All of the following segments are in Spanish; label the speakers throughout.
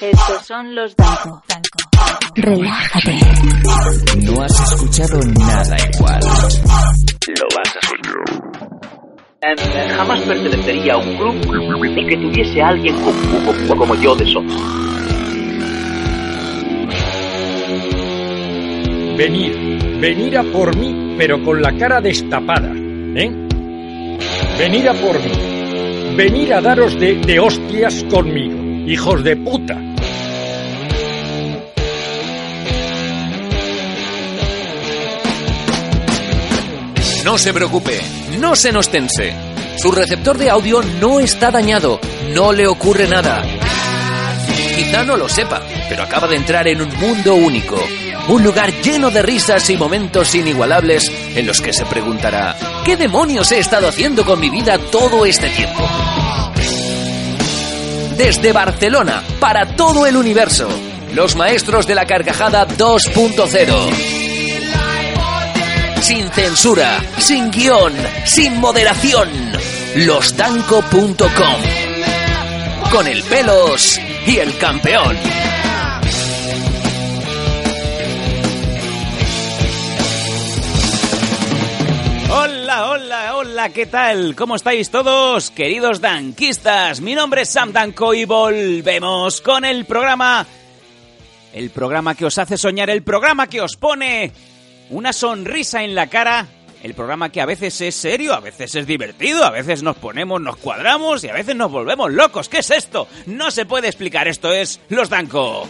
Speaker 1: Estos son los Danco.
Speaker 2: Relájate.
Speaker 3: No has escuchado nada igual.
Speaker 4: Lo vas a escuchar. jamás pertenecería a un club ni que tuviese a alguien como, como, como yo de socio.
Speaker 5: Venir, venir a por mí, pero con la cara destapada, ¿eh? Venir a por mí, venir a daros de, de hostias conmigo, hijos de puta.
Speaker 3: No se preocupe, no se nos tense. Su receptor de audio no está dañado, no le ocurre nada. Quizá no lo sepa, pero acaba de entrar en un mundo único. Un lugar lleno de risas y momentos inigualables en los que se preguntará, ¿qué demonios he estado haciendo con mi vida todo este tiempo? Desde Barcelona, para todo el universo, los maestros de la carcajada 2.0 sin censura, sin guion, sin moderación. Losdanco.com. Con el pelos y el campeón.
Speaker 6: ¿Qué tal? ¿Cómo estáis todos, queridos danquistas? Mi nombre es Sam Danco y volvemos con el programa... El programa que os hace soñar, el programa que os pone una sonrisa en la cara. El programa que a veces es serio, a veces es divertido, a veces nos ponemos, nos cuadramos y a veces nos volvemos locos. ¿Qué es esto? No se puede explicar. Esto es Los Danco.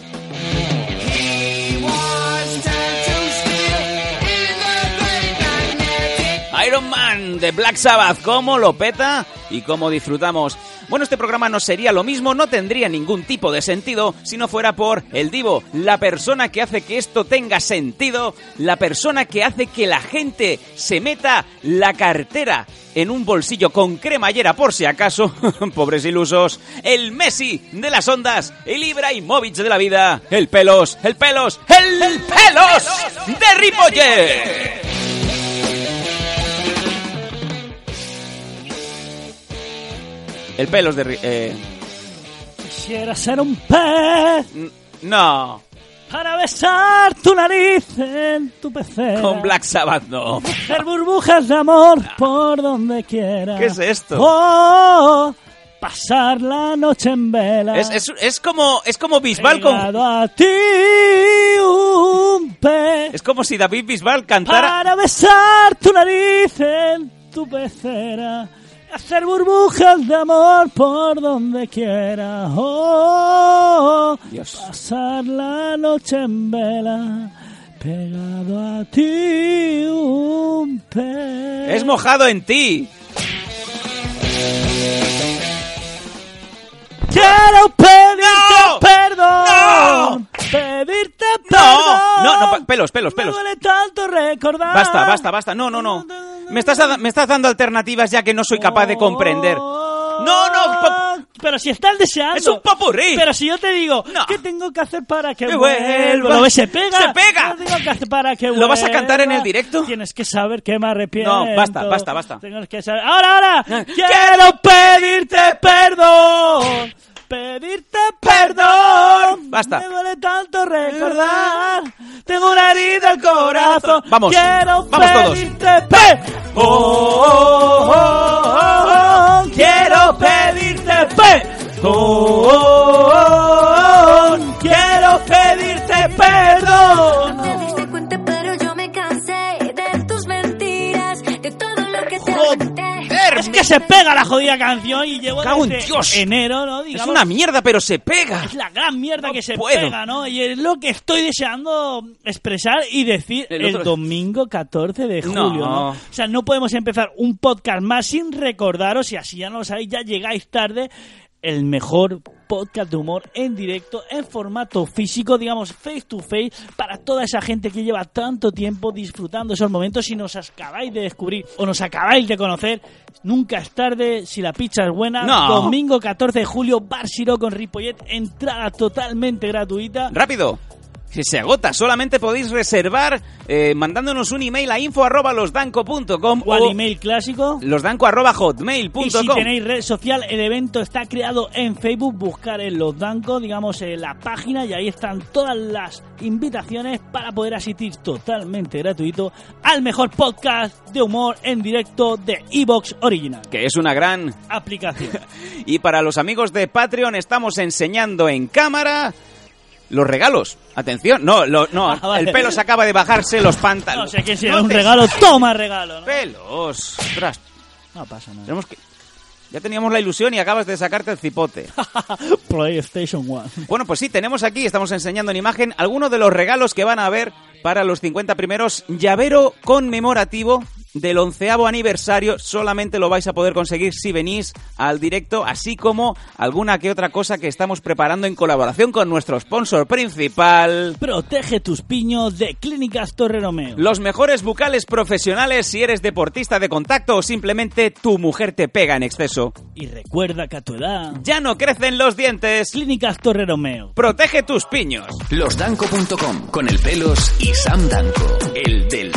Speaker 6: Iron Man de Black Sabbath, ¿cómo lo peta y cómo disfrutamos? Bueno, este programa no sería lo mismo, no tendría ningún tipo de sentido si no fuera por el divo, la persona que hace que esto tenga sentido, la persona que hace que la gente se meta la cartera en un bolsillo con cremallera por si acaso, pobres ilusos, el Messi de las ondas, el Ibrahimovic de la vida, el pelos, el pelos, el, pelos de Ripollet. El pelos de... Eh,
Speaker 7: Quisiera ser un pez
Speaker 6: no,
Speaker 7: para besar tu nariz en tu pecera.
Speaker 6: con Black Sabbath no.
Speaker 7: Hacer burbujas de amor por donde quiera.
Speaker 6: ¿Qué es esto?
Speaker 7: Oh, pasar la noche en vela.
Speaker 6: Es, es, es como es como Bisbal con...
Speaker 7: A ti un pez
Speaker 6: Es como si David Bisbal cantara...
Speaker 7: para besar tu nariz en tu pecera. Hacer burbujas de amor por donde quiera. Oh,
Speaker 6: Dios.
Speaker 7: pasar la noche en vela. Pegado a ti un pez.
Speaker 6: Es mojado en ti.
Speaker 7: Quiero pedirte
Speaker 6: ¡No!
Speaker 7: perdón. Pedirte
Speaker 6: No,
Speaker 7: perdón.
Speaker 6: no, no, pa- pelos, pelos,
Speaker 7: Me
Speaker 6: pelos.
Speaker 7: duele tanto recordar.
Speaker 6: Basta, basta, basta. No, no, no. Me estás, me estás dando alternativas ya que no soy capaz de comprender. No, no,
Speaker 7: Pero si estás deseando.
Speaker 6: Es un popurrí.
Speaker 7: Pero si yo te digo,
Speaker 6: No.
Speaker 7: ¿qué tengo que hacer para que
Speaker 6: Que
Speaker 7: vuelva?
Speaker 6: vuelva.
Speaker 7: Se pega.
Speaker 6: ¡Se pega!
Speaker 7: ¿Qué tengo que hacer para que
Speaker 6: ¿Lo vas a cantar en el directo?
Speaker 7: Tienes que saber que me arrepiento.
Speaker 6: No, basta, basta, basta.
Speaker 7: Tengo que saber. ¡Ahora, ahora! ¡Quiero pedirte perdón! Pedirte perdón.
Speaker 6: Basta.
Speaker 7: Me duele tanto recordar. Tengo una herida al corazón.
Speaker 6: Vamos.
Speaker 7: Quiero
Speaker 6: Vamos todos.
Speaker 7: pedirte perdón. Oh, oh, oh, oh, oh. Quiero pedirte perdón. Quiero pedirte perdón. Es que se pega la jodida canción y llevo
Speaker 6: Cago en Dios.
Speaker 7: enero, ¿no?
Speaker 6: Es
Speaker 7: Digamos,
Speaker 6: una mierda, pero se pega.
Speaker 7: es la gran mierda
Speaker 6: No
Speaker 7: que se
Speaker 6: puedo.
Speaker 7: pega, ¿no? Y es lo que estoy deseando expresar y decir
Speaker 6: El
Speaker 7: domingo 14 de
Speaker 6: No.
Speaker 7: julio, ¿no? O sea, no podemos empezar un podcast más sin recordaros, y así ya no lo sabéis, ya llegáis tarde, el mejor podcast de humor en directo, en formato físico, digamos face to face, para toda esa gente que lleva tanto tiempo disfrutando esos momentos. Si nos acabáis de descubrir o nos acabáis de conocer, nunca es tarde, si la pizza es buena.
Speaker 6: No.
Speaker 7: Domingo 14 de julio, Bar Siro con Ripollet, entrada totalmente gratuita.
Speaker 6: Rápido. Se agota, solamente podéis reservar eh, mandándonos un email a info arroba losdanco.com
Speaker 7: O al email clásico.
Speaker 6: losdanco arroba hotmail.com.
Speaker 7: Y si tenéis red social, el evento está creado en Facebook. Buscar en Los Dancos, digamos, en la página y ahí están todas las invitaciones para poder asistir totalmente gratuito al mejor podcast de humor en directo de Evox Original.
Speaker 6: Que es una gran
Speaker 7: Aplicación.
Speaker 6: Y para los amigos de Patreon estamos enseñando en cámara los regalos. Atención, no, lo- no,
Speaker 7: Ah, vale.
Speaker 6: el pelo se acaba de bajarse los
Speaker 7: No
Speaker 6: pantalones.
Speaker 7: sé quién será un regalo. Toma regalo. ¿no?
Speaker 6: Pelos. Ostras,
Speaker 7: No pasa nada.
Speaker 6: tenemos que... Ya teníamos la ilusión y acabas de sacarte el cipote.
Speaker 7: PlayStation 1.
Speaker 6: Bueno, pues sí, tenemos aquí, estamos enseñando en imagen algunos de los regalos que van a haber para los 50 primeros. Llavero conmemorativo del onceavo aniversario. Solamente lo vais a poder conseguir si venís al directo, así como alguna que otra cosa que estamos preparando en colaboración con nuestro sponsor principal.
Speaker 7: Protege tus piños de Clínicas Torre Romeo.
Speaker 6: Los mejores bucales profesionales si eres deportista de contacto o simplemente tu mujer te pega en exceso.
Speaker 7: Y recuerda que a tu edad,
Speaker 6: Ya no crecen los dientes.
Speaker 7: Clínicas Torre Romeo.
Speaker 6: Protege tus piños.
Speaker 3: Losdanco.com con el pelos y Sam Danco, el del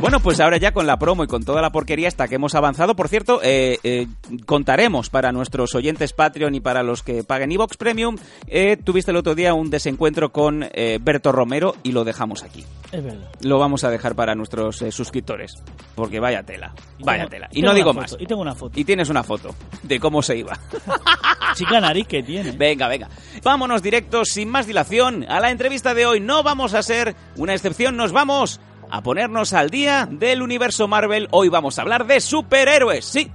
Speaker 6: Bueno, pues ahora ya con la promo y con toda la porquería hasta que hemos avanzado. Por cierto, eh, eh, contaremos para nuestros oyentes Patreon y para los que paguen Evox Premium. eh, tuviste el otro día un desencuentro con eh, Berto Romero y lo dejamos aquí.
Speaker 7: Es verdad.
Speaker 6: Lo vamos a dejar para nuestros eh, suscriptores. Porque vaya tela,
Speaker 7: Y
Speaker 6: vaya
Speaker 7: tengo-
Speaker 6: tela. Y no digo
Speaker 7: foto,
Speaker 6: más.
Speaker 7: Y tengo una foto.
Speaker 6: Y tienes una foto de cómo se iba.
Speaker 7: Chica nariz que tiene.
Speaker 6: Venga, venga. Vámonos directos, sin más dilación, a la entrevista de hoy. No vamos a ser una excepción, nos vamos a ponernos al día del universo Marvel. Hoy vamos a hablar de superhéroes. Sí,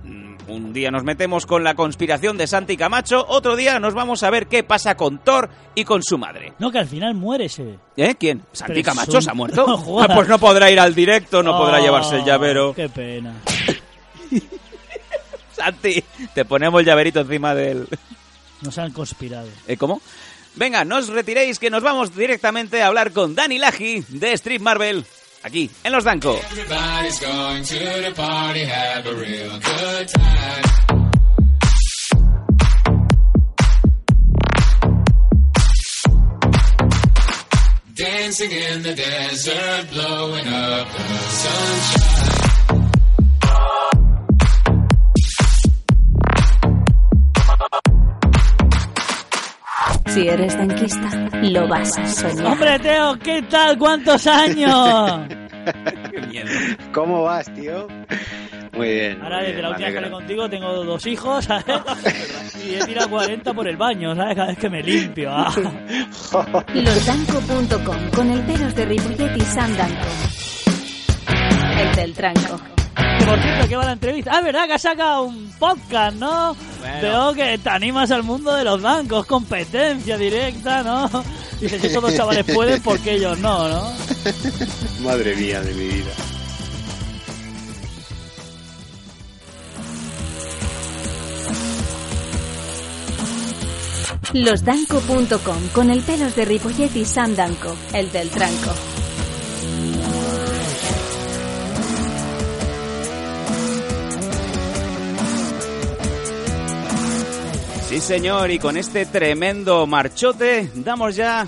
Speaker 6: un día nos metemos con la conspiración de Santi Camacho, otro día nos vamos a ver qué pasa con Thor y con su madre.
Speaker 7: No, que al final muere ese.
Speaker 6: ¿Eh? ¿Quién? ¿Santi
Speaker 7: Pero
Speaker 6: Camacho
Speaker 7: son-
Speaker 6: se ha muerto?
Speaker 7: No.
Speaker 6: Ah, pues no podrá ir al directo, no podrá
Speaker 7: Oh,
Speaker 6: llevarse el llavero.
Speaker 7: Qué pena.
Speaker 6: Santi, te ponemos el llaverito encima del...
Speaker 7: Nos han conspirado.
Speaker 6: ¿Eh, ¿Cómo? Venga, no os retiréis que nos vamos directamente a hablar con Dani Laji de Street Marvel, aquí, en Los Danco.
Speaker 8: Dancing in the desert, blowing up the sunshine.
Speaker 1: Si eres danquista, lo vas a soñar.
Speaker 7: Hombre, Teo, ¿qué tal? ¿Cuántos años?
Speaker 6: Qué miedo.
Speaker 9: ¿Cómo vas, tío? Muy bien.
Speaker 7: Ahora,
Speaker 9: muy
Speaker 7: desde
Speaker 9: bien,
Speaker 7: la última vez que hablé contigo, tengo dos hijos, ¿sabes? Y he tirado 40 por el baño, ¿sabes? Cada vez que me limpio. ah.
Speaker 1: Losdanco.com con el pelos de Ripollet y Sam Danco. El del tranco.
Speaker 7: Que por cierto, ¿qué va la entrevista? Ah, es verdad que has sacado un podcast, ¿no?
Speaker 6: Bueno.
Speaker 7: Veo que te animas al mundo de los bancos, competencia directa, ¿no? Dices, si esos dos chavales pueden, ¿por qué ellos no, no?
Speaker 9: Madre mía de mi vida.
Speaker 1: Losdanco.com con el pelos de Ripollet y Sam Danco. El del tranco.
Speaker 6: Sí, señor, y con este tremendo marchote damos ya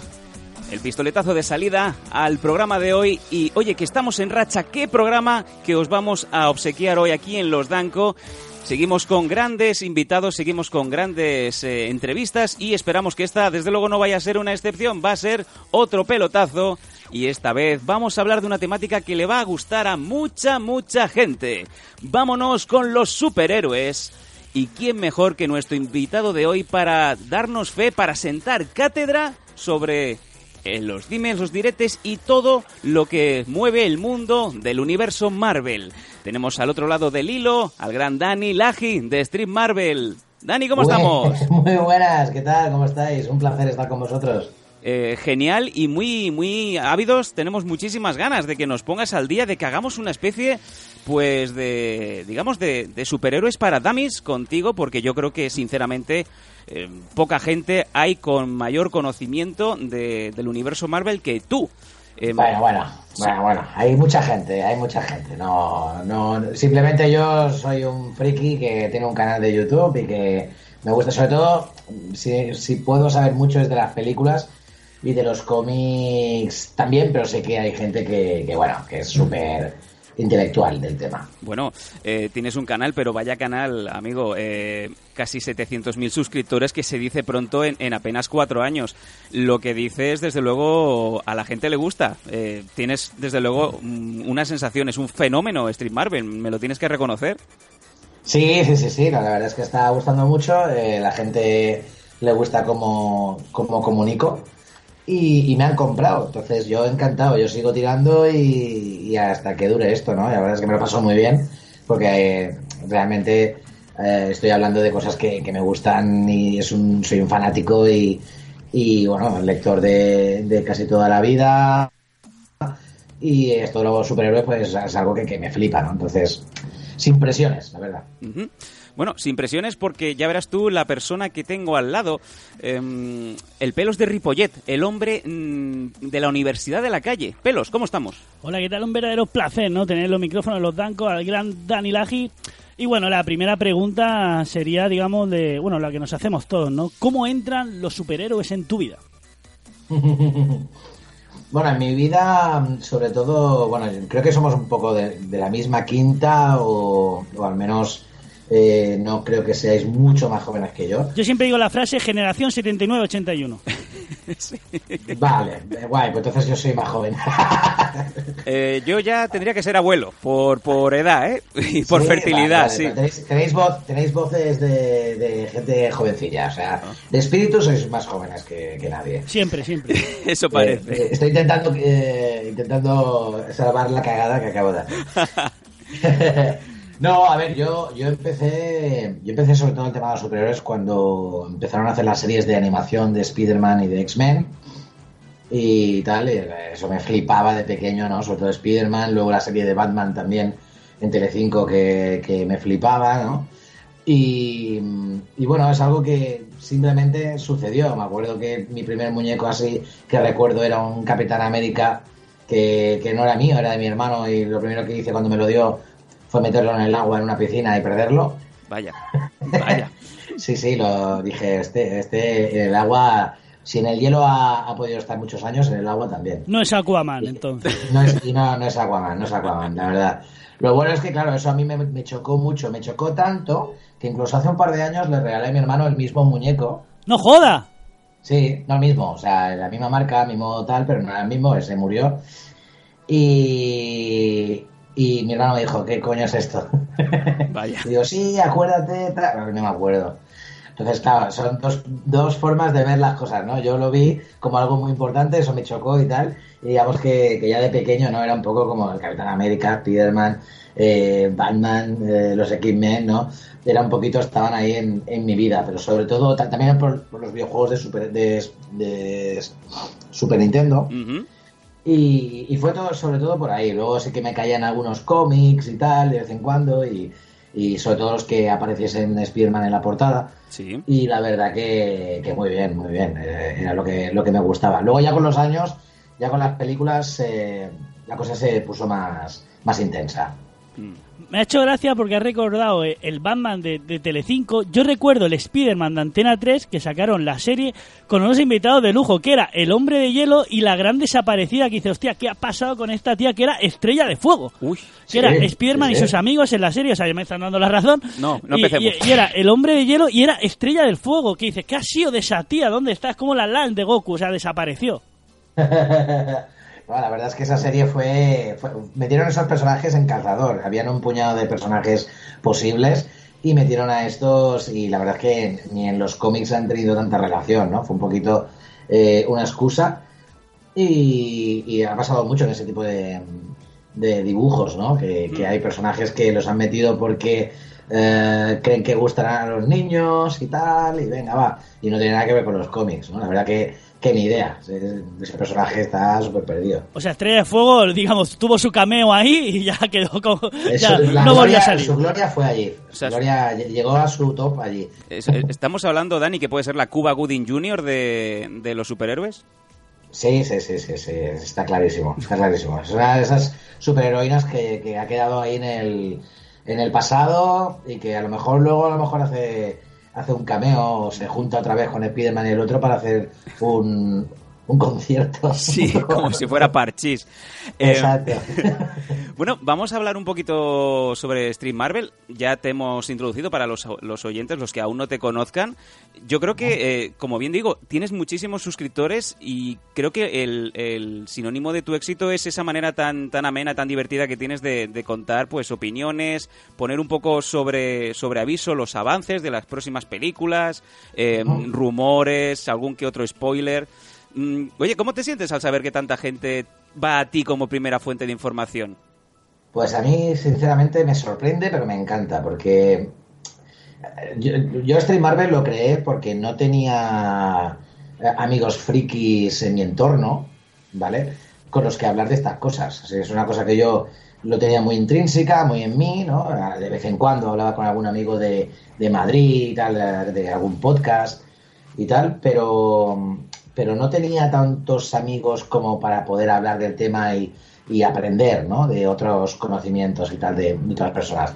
Speaker 6: el pistoletazo de salida al programa de hoy. Y oye, que estamos en racha, ¿qué programa que os vamos a obsequiar hoy aquí en Los Danco? Seguimos con grandes invitados, seguimos con grandes eh, entrevistas y esperamos que esta, desde luego, no vaya a ser una excepción, va a ser otro pelotazo. Y esta vez vamos a hablar de una temática que le va a gustar a mucha, mucha gente. Vámonos con los superhéroes. ¿Y quién mejor que nuestro invitado de hoy para darnos fe, para sentar cátedra sobre eh, los dimes, los diretes y todo lo que mueve el mundo del universo Marvel? Tenemos al otro lado del hilo al gran Dani Laji de Street Marvel. Dani, ¿cómo estamos?
Speaker 10: Muy buenas, ¿qué tal? ¿Cómo estáis? Un placer estar con vosotros.
Speaker 6: Eh, genial y muy, muy ávidos. Tenemos muchísimas ganas de que nos pongas al día, de que hagamos una especie, pues, de, digamos, de, de superhéroes para dummies contigo, porque yo creo que, sinceramente, eh, poca gente hay con mayor conocimiento de- del universo Marvel que tú. Eh,
Speaker 10: Bueno, bueno, bueno, bueno, hay mucha gente, hay mucha gente. No, no, simplemente yo soy un friki que tiene un canal de YouTube y que me gusta, sobre todo, si, si puedo saber mucho es de las películas y de los cómics también, pero sé que hay gente que, que bueno, que es súper intelectual del tema.
Speaker 6: Bueno, eh, tienes un canal, pero vaya canal, amigo. eh, casi 700.000 suscriptores que se dice pronto en, en apenas cuatro años. Lo que dices, desde luego, a la gente le gusta. Eh, tienes, desde luego, mm, una sensación, es un fenómeno Street Marvel, me lo tienes que reconocer.
Speaker 10: Sí, sí, sí, sí, no, la verdad es que está gustando mucho, eh, la gente le gusta cómo, cómo comunico y, y me han comprado, entonces yo encantado, yo sigo tirando y, hasta que dure esto, ¿no? La verdad es que me lo paso muy bien porque eh, realmente eh, estoy hablando de cosas que, que me gustan y es un, soy un fanático y, y bueno, lector de, de casi toda la vida y esto de los superhéroes pues es algo que, que me flipa, ¿no? Entonces, sin presiones, la verdad.
Speaker 6: Bueno, sin presiones porque ya verás tú la persona que tengo al lado, em, el Pelos de Ripollet, el hombre mm, de la Universidad de la Calle. Pelos, ¿cómo estamos?
Speaker 7: Hola, ¿qué tal? Un verdadero placer, ¿no? Tener los micrófonos, los dancos, al gran Dani Laji. Y bueno, la primera pregunta sería, digamos, de, bueno, la que nos hacemos todos, ¿no? ¿Cómo entran los superhéroes en tu vida?
Speaker 10: Bueno, en mi vida, sobre todo, bueno, creo que somos un poco de, de la misma quinta o, o al menos eh, no creo que seáis mucho más jóvenes que yo.
Speaker 7: Yo siempre digo la frase generación 79-81.
Speaker 10: Vale, eh, guay, pues entonces yo soy más joven.
Speaker 6: Eh, yo ya tendría que ser abuelo, por, por edad, ¿eh? Y por
Speaker 10: Sí,
Speaker 6: fertilidad,
Speaker 10: vale, vale,
Speaker 6: sí.
Speaker 10: Tenéis, tenéis, voz, tenéis voces de, de gente jovencilla, o sea, de espíritu sois más jóvenes que, que nadie.
Speaker 7: Siempre, siempre.
Speaker 6: Eso
Speaker 10: Eh,
Speaker 6: parece.
Speaker 10: eh, estoy intentando, eh, intentando salvar la cagada que acabo de hacer. No, a ver, yo, yo empecé yo empecé sobre todo el tema de los superhéroes cuando empezaron a hacer las series de animación de Spider-Man y de X-Men y tal, y eso me flipaba de pequeño, ¿no? Sobre todo Spider-Man, luego la serie de Batman también en Telecinco que, que me flipaba, ¿no? Y, y bueno, es algo que simplemente sucedió. Me acuerdo que mi primer muñeco así que recuerdo era un Capitán América que, que no era mío, era de mi hermano y lo primero que hice cuando me lo dio fue meterlo en el agua en una piscina y perderlo.
Speaker 6: Vaya, vaya.
Speaker 10: Sí, sí, lo dije, este, este, en el agua, si en el hielo ha, ha podido estar muchos años, en el agua también.
Speaker 7: No es Aquaman, entonces.
Speaker 10: No es, y no, no es Aquaman, no es Aquaman, la verdad. Lo bueno es que, claro, eso a mí me, me chocó mucho, me chocó tanto que incluso hace un par de años le regalé a mi hermano el mismo muñeco.
Speaker 7: ¡No joda!
Speaker 10: Sí, no el mismo, o sea, la misma marca, mismo tal, pero no era el mismo, ese murió. Y, y mi hermano me dijo, ¿qué coño es esto?
Speaker 6: Vaya.
Speaker 10: Y digo, sí, acuérdate, tal. no me acuerdo. Entonces, claro, son dos, dos formas de ver las cosas, ¿no? Yo lo vi como algo muy importante, eso me chocó y tal, y digamos que, que ya de pequeño, ¿no? Era un poco como el Capitán América, Spiderman, eh, Batman, eh, los X-Men, ¿no? Era un poquito, estaban ahí en, en mi vida, pero sobre todo ta- también por, por los videojuegos de Super, de, de Super Nintendo.
Speaker 6: Ujú.
Speaker 10: Y, y fue todo, sobre todo por ahí. Luego sí que me caían algunos cómics y tal, de vez en cuando, y, y sobre todo los que apareciesen Spearman en la portada.
Speaker 6: Sí.
Speaker 10: Y la verdad que, que muy bien, muy bien. eh, era lo que, lo que me gustaba. Luego ya con los años, ya con las películas, eh, la cosa se puso más, más intensa.
Speaker 7: Me ha hecho gracia porque ha recordado eh, el Batman de, de Telecinco. Yo recuerdo el Spider-Man de Antena 3 que sacaron la serie con unos invitados de lujo, que era el hombre de hielo y la gran desaparecida que dice, hostia, ¿qué ha pasado con esta tía que era estrella de fuego?
Speaker 6: Uy.
Speaker 7: Que era Spider-Man
Speaker 10: sí,
Speaker 7: y sus amigos en la serie, o sea, ya me están dando la razón.
Speaker 6: No, no
Speaker 7: y,
Speaker 6: empecemos.
Speaker 7: y- y era el hombre de hielo y era estrella del fuego, que dice, ¿qué ha sido de esa tía? ¿Dónde está? Es como la LAN de Goku, o sea, desapareció.
Speaker 10: La verdad es que esa serie fue, fue- Metieron esos personajes en calzador. Habían un puñado de personajes posibles y metieron a estos. Y la verdad es que ni en los cómics han tenido tanta relación, ¿no? Fue un poquito eh, una excusa. Y, y ha pasado mucho en ese tipo de, de dibujos, ¿no? Que, que hay personajes que los han metido porque eh, creen que gustarán a los niños y tal, y venga, va. Y no tiene nada que ver con los cómics, ¿no? La verdad que, que ni idea. Ese, ese personaje está súper perdido.
Speaker 7: O sea, Estrella de Fuego, digamos, tuvo su cameo ahí y ya quedó como... Ya no volvió a salir.
Speaker 10: Su gloria fue allí. Su
Speaker 6: sea,
Speaker 10: gloria llegó a su top allí.
Speaker 6: Eh, ¿Estamos hablando, Dani, que puede ser la Cuba Gooding Jr. de, de los superhéroes?
Speaker 10: Sí, sí, sí, sí, sí, está clarísimo, está clarísimo. Es una de esas superheroínas que, que ha quedado ahí en el, en el pasado y que a lo mejor luego a lo mejor hace, hace un cameo se junta otra vez con Spiderman y el otro para hacer un, un concierto.
Speaker 6: Sí, como si fuera Parchís. Eh,
Speaker 10: Exacto.
Speaker 6: Bueno, vamos a hablar un poquito sobre Stream Marvel. Ya te hemos introducido para los, los oyentes, los que aún no te conozcan. Yo creo que, eh, como bien digo, tienes muchísimos suscriptores y creo que el, el sinónimo de tu éxito es esa manera tan, tan amena, tan divertida que tienes de, de contar pues opiniones, poner un poco sobre, sobre aviso los avances de las próximas películas, eh, rumores, algún que otro spoiler. Mm, Oye, ¿cómo te sientes al saber que tanta gente va a ti como primera fuente de información?
Speaker 10: Pues a mí, sinceramente, me sorprende, pero me encanta, porque eh, yo, yo Stream Marvel lo creé porque no tenía eh, amigos frikis en mi entorno, ¿vale? Con los que hablar de estas cosas. Es una cosa que yo lo tenía muy intrínseca, muy en mí, ¿no? De vez en cuando hablaba con algún amigo de, de Madrid tal, de algún podcast y tal, pero, pero no tenía tantos amigos como para poder hablar del tema y, y aprender, ¿no? De otros conocimientos y tal de, de otras personas.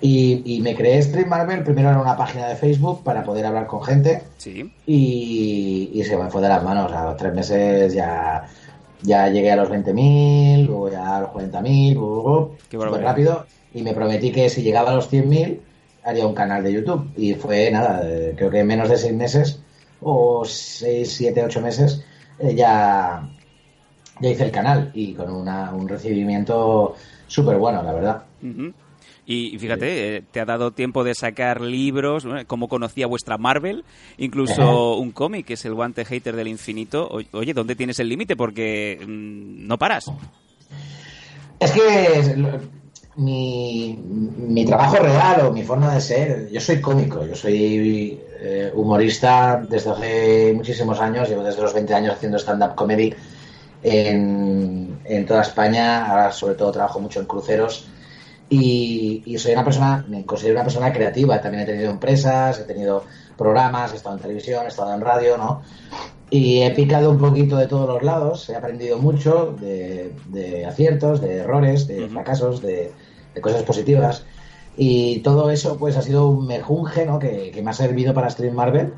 Speaker 10: Y, y me creé Stream Marvel primero en una página de Facebook para poder hablar con gente
Speaker 6: Sí.
Speaker 10: y, y se me fue de las manos. A los tres meses ya, ya llegué a los 20.000, luego ya a los 40.000, luego
Speaker 6: Qué
Speaker 10: súper rápido. Y me prometí que si llegaba a los 100.000 haría un canal de YouTube. Y fue nada, eh, creo que en menos de seis meses, o seis, siete, ocho meses, eh, ya, ya hice el canal y con una, un recibimiento súper bueno, la verdad.
Speaker 6: Y y fíjate, eh, te ha dado tiempo de sacar libros, ¿no? como conocía vuestra Marvel, incluso un cómic que es el Guante Hater del Infinito. Oye, ¿dónde tienes el límite? Porque mm, no paras.
Speaker 10: Es que mi, mi trabajo real o mi forma de ser, yo soy cómico, yo soy eh, humorista desde hace muchísimos años, llevo desde los 20 años haciendo stand-up comedy en, en toda España, ahora sobre todo trabajo mucho en cruceros y, y soy una persona, me considero una persona creativa, también he tenido empresas, he tenido programas, he estado en televisión, he estado en radio, ¿no? Y he picado un poquito de todos los lados, he aprendido mucho de, de aciertos, de errores, de fracasos, de, de cosas positivas. Y todo eso pues ha sido un mejunje ¿no? que, que me ha servido para Stream Marvel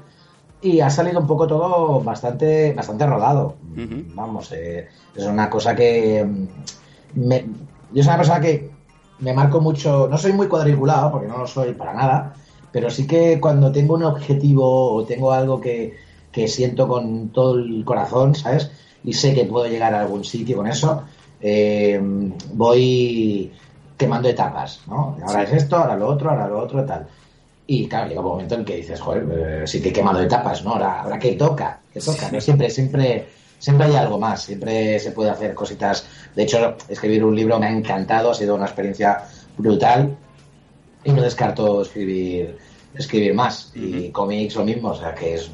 Speaker 10: y ha salido un poco todo bastante, bastante rodado. Vamos, eh, es una cosa que... mm, me- yo soy una persona que me marco mucho, no soy muy cuadriculado, porque no lo soy para nada, pero sí que cuando tengo un objetivo o tengo algo que, que siento con todo el corazón, ¿sabes? Y sé que puedo llegar a algún sitio con eso, eh, voy quemando etapas, ¿no? Ahora es esto, ahora lo otro, ahora lo otro, tal. Y claro, llega un momento en que dices, joder, eh, sí que he quemado etapas, ¿no? Ahora, ahora que toca, que toca, ¿no? Siempre, siempre, siempre hay algo más, siempre se puede hacer cositas. De hecho, escribir un libro me ha encantado, ha sido una experiencia brutal y no descarto escribir, escribir más. Y cómics lo mismo, o sea que es,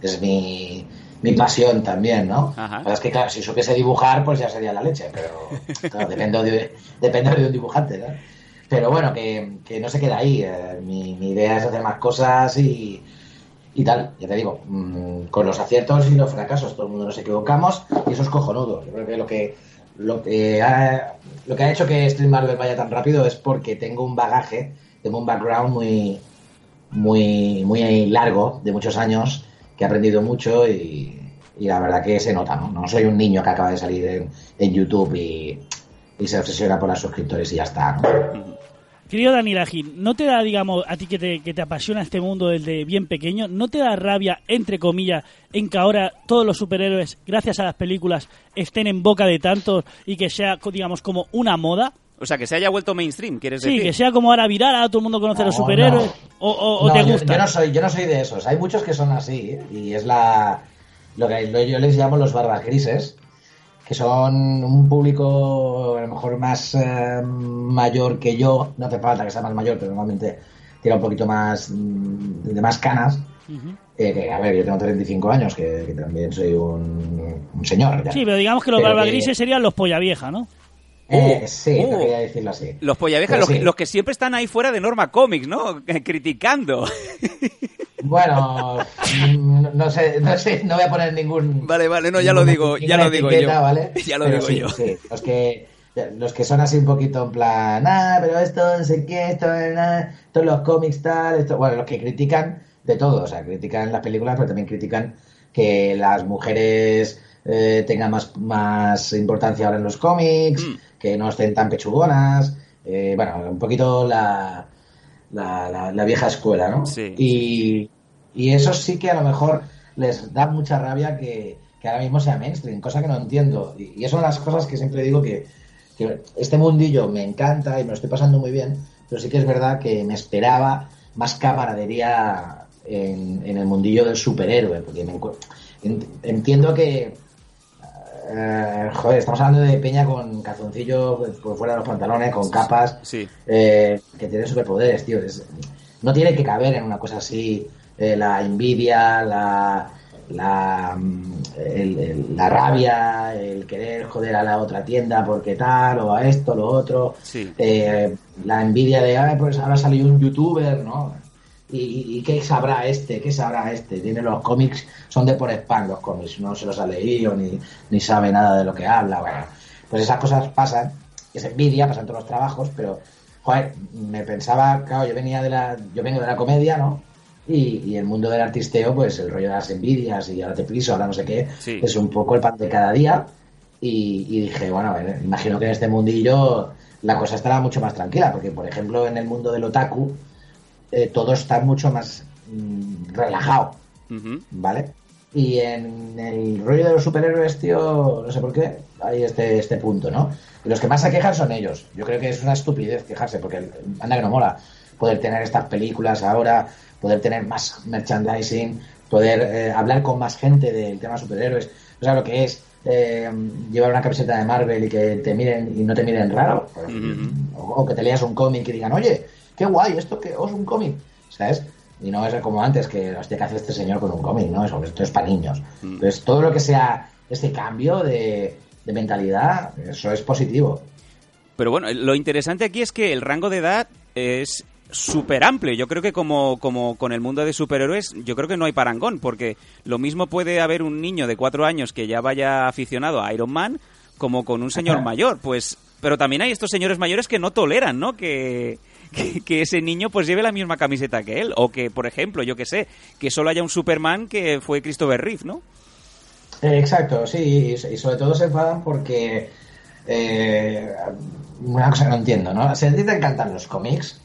Speaker 10: es mi, mi pasión también, ¿no?
Speaker 6: Ajá.
Speaker 10: Verdad es que, claro, si supiese dibujar, pues ya sería la leche, pero claro, dependo, de, dependo de un dibujante, ¿no? Pero bueno, que, que no se queda ahí. eh, mi, mi idea es hacer más cosas y, y tal, ya te digo, mm, con los aciertos y los fracasos, todo el mundo nos equivocamos y eso es cojonudo. Yo creo que lo que lo que ha, lo que ha hecho que Stream Marvel vaya tan rápido es porque tengo un bagaje, tengo un background muy muy muy largo de muchos años que he aprendido mucho y, y la verdad que se nota, ¿no? No soy un niño que acaba de salir en, YouTube y, y se obsesiona por los suscriptores y ya está.
Speaker 7: Querido Dani Lajín, ¿no te da, digamos, a ti que te, que te apasiona este mundo desde bien pequeño, ¿no te da rabia, entre comillas, en que ahora todos los superhéroes, gracias a las películas, estén en boca de tantos y que sea, digamos, como una moda?
Speaker 6: O sea, que se haya vuelto mainstream, ¿quieres
Speaker 7: Sí,
Speaker 6: decir?
Speaker 7: que sea como ahora viral, ahora todo el mundo conoce a los superhéroes,
Speaker 10: no.
Speaker 7: o, o- o
Speaker 10: No,
Speaker 7: te
Speaker 10: yo-
Speaker 7: gusta.
Speaker 10: Yo, no soy, yo no soy de esos. Hay muchos que son así ¿eh? y es la lo que lo- yo les llamo los barbas grises, que son un público a lo mejor más eh, mayor que yo. No te falta que sea más mayor, pero normalmente tira un poquito más mm, de más canas. eh, que, a ver, yo tengo 35 años, que, que también soy un, un señor. ya.
Speaker 7: Sí, pero digamos que los
Speaker 10: Pero
Speaker 7: barba
Speaker 10: que-
Speaker 7: grises serían los polla vieja, ¿no?
Speaker 10: Eh, sí,
Speaker 6: Oh.
Speaker 10: quería decirlo así.
Speaker 6: Los pollaviejas,
Speaker 10: Pero
Speaker 6: los,
Speaker 10: sí.
Speaker 6: que, los que siempre están ahí fuera de Norma Comics, ¿no? Criticando.
Speaker 10: Bueno, mm, no sé, no sé, no voy a poner ningún.
Speaker 6: Vale, vale, no, ya lo digo, ya lo digo
Speaker 10: etiqueta,
Speaker 6: yo.
Speaker 10: ¿vale?
Speaker 6: Ya lo
Speaker 10: Pero
Speaker 6: digo
Speaker 10: sí,
Speaker 6: yo.
Speaker 10: sí, los que los que son así un poquito en plan, ah, pero esto no sé qué, esto, nah, esto los cómics tal, esto, bueno, los que critican de todo, o sea, critican las películas, pero también critican que las mujeres eh, tengan más, más importancia ahora en los cómics,
Speaker 6: Mm.
Speaker 10: Que no estén tan pechugonas, eh, bueno, un poquito la, la, la- la vieja escuela, ¿no?
Speaker 6: Sí,
Speaker 10: y, y eso sí que a lo mejor les da mucha rabia que, que ahora mismo sea mainstream, cosa que no entiendo. Y, y es una de las cosas que siempre digo que, que este mundillo me encanta y me lo estoy pasando muy bien, pero sí que es verdad que me esperaba más camaradería en, en el mundillo del superhéroe, porque me entiendo que eh, joder, estamos hablando de peña con calzoncillos por fuera de los pantalones, con capas,
Speaker 6: Sí.
Speaker 10: eh, que tienen superpoderes, tío. Es- no tiene que caber en una cosa así eh, la envidia, la, la, mm, el- el- la rabia, el querer joder a la otra tienda porque tal, o a esto, lo otro.
Speaker 6: Sí.
Speaker 10: Eh, la envidia de, ah, pues ahora salió un youtuber, ¿no? ¿Y, qué sabrá este? ¿Qué sabrá este? Tiene los cómics, son de por spam los cómics, no se los ha leído ni, ni sabe nada de lo que habla. Bueno, pues esas cosas pasan, es envidia, pasan todos los trabajos, pero, joder, me pensaba, claro, yo venía de la, yo vengo de la comedia, ¿no? Y, y el mundo del artisteo, pues el rollo de las envidias y ahora te piso, ahora no sé qué,
Speaker 6: Sí.
Speaker 10: es un poco el pan de cada día. Y, y dije, bueno, a ver, imagino que en este mundillo la cosa estará mucho más tranquila, porque por ejemplo en el mundo del otaku eh, todo está mucho más mm, relajado. ¿vale? Y en el rollo de los superhéroes, tío, no sé por qué, hay este, este punto, ¿no? Y los que más se quejan son ellos. Yo creo que es una estupidez quejarse, porque anda que no mola poder tener estas películas ahora, poder tener más merchandising, poder eh, hablar con más gente del tema superhéroes. O sea, lo que es eh, llevar una camiseta de Marvel y que te miren y no te miren raro, o, o que te leas un cómic y digan, oye, qué guay, esto que oh, es un cómic, ¿sabes? Y no es como antes, que, hostia, ¿qué hace este señor con un cómic? No, eso, esto es para niños. Entonces, todo lo que sea este cambio de, de mentalidad, eso es positivo.
Speaker 6: Pero bueno, lo interesante aquí es que el rango de edad es súper amplio. Yo creo que como, como con el mundo de superhéroes, yo creo que no hay parangón, porque lo mismo puede haber un niño de cuatro años que ya vaya aficionado a Iron Man, como con un señor
Speaker 10: Ajá.
Speaker 6: mayor. Pues, pero también hay estos señores mayores que no toleran, ¿no? Que, que, ese niño pues lleve la misma camiseta que él. O que, por ejemplo, yo que sé, que solo haya un Superman que fue Christopher Reeve, ¿no?
Speaker 10: Eh, exacto, sí, y, sobre todo se enfadan porque eh, una cosa que no entiendo, ¿no? Si a ti te encantan los cómics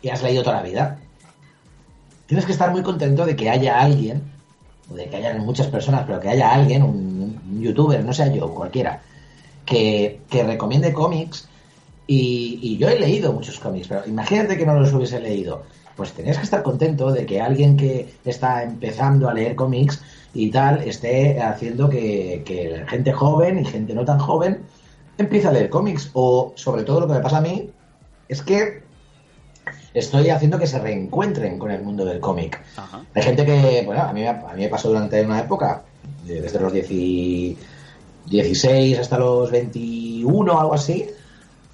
Speaker 10: y has leído toda la vida, tienes que estar muy contento de que haya alguien, o de que haya muchas personas, pero que haya alguien, un, un youtuber, no sea yo, cualquiera, que, que recomiende cómics. Y, y yo he leído muchos cómics, pero imagínate que no los hubiese leído. Pues tenías que estar contento de que alguien que está empezando a leer cómics y tal esté haciendo que, que gente joven y gente no tan joven empiece a leer cómics. O sobre todo lo que me pasa a mí es que estoy haciendo que se reencuentren con el mundo del cómic. Hay gente que, bueno, a mí, me- a mí me pasó durante una época, de- desde los 10 16 hasta los 21 o algo así,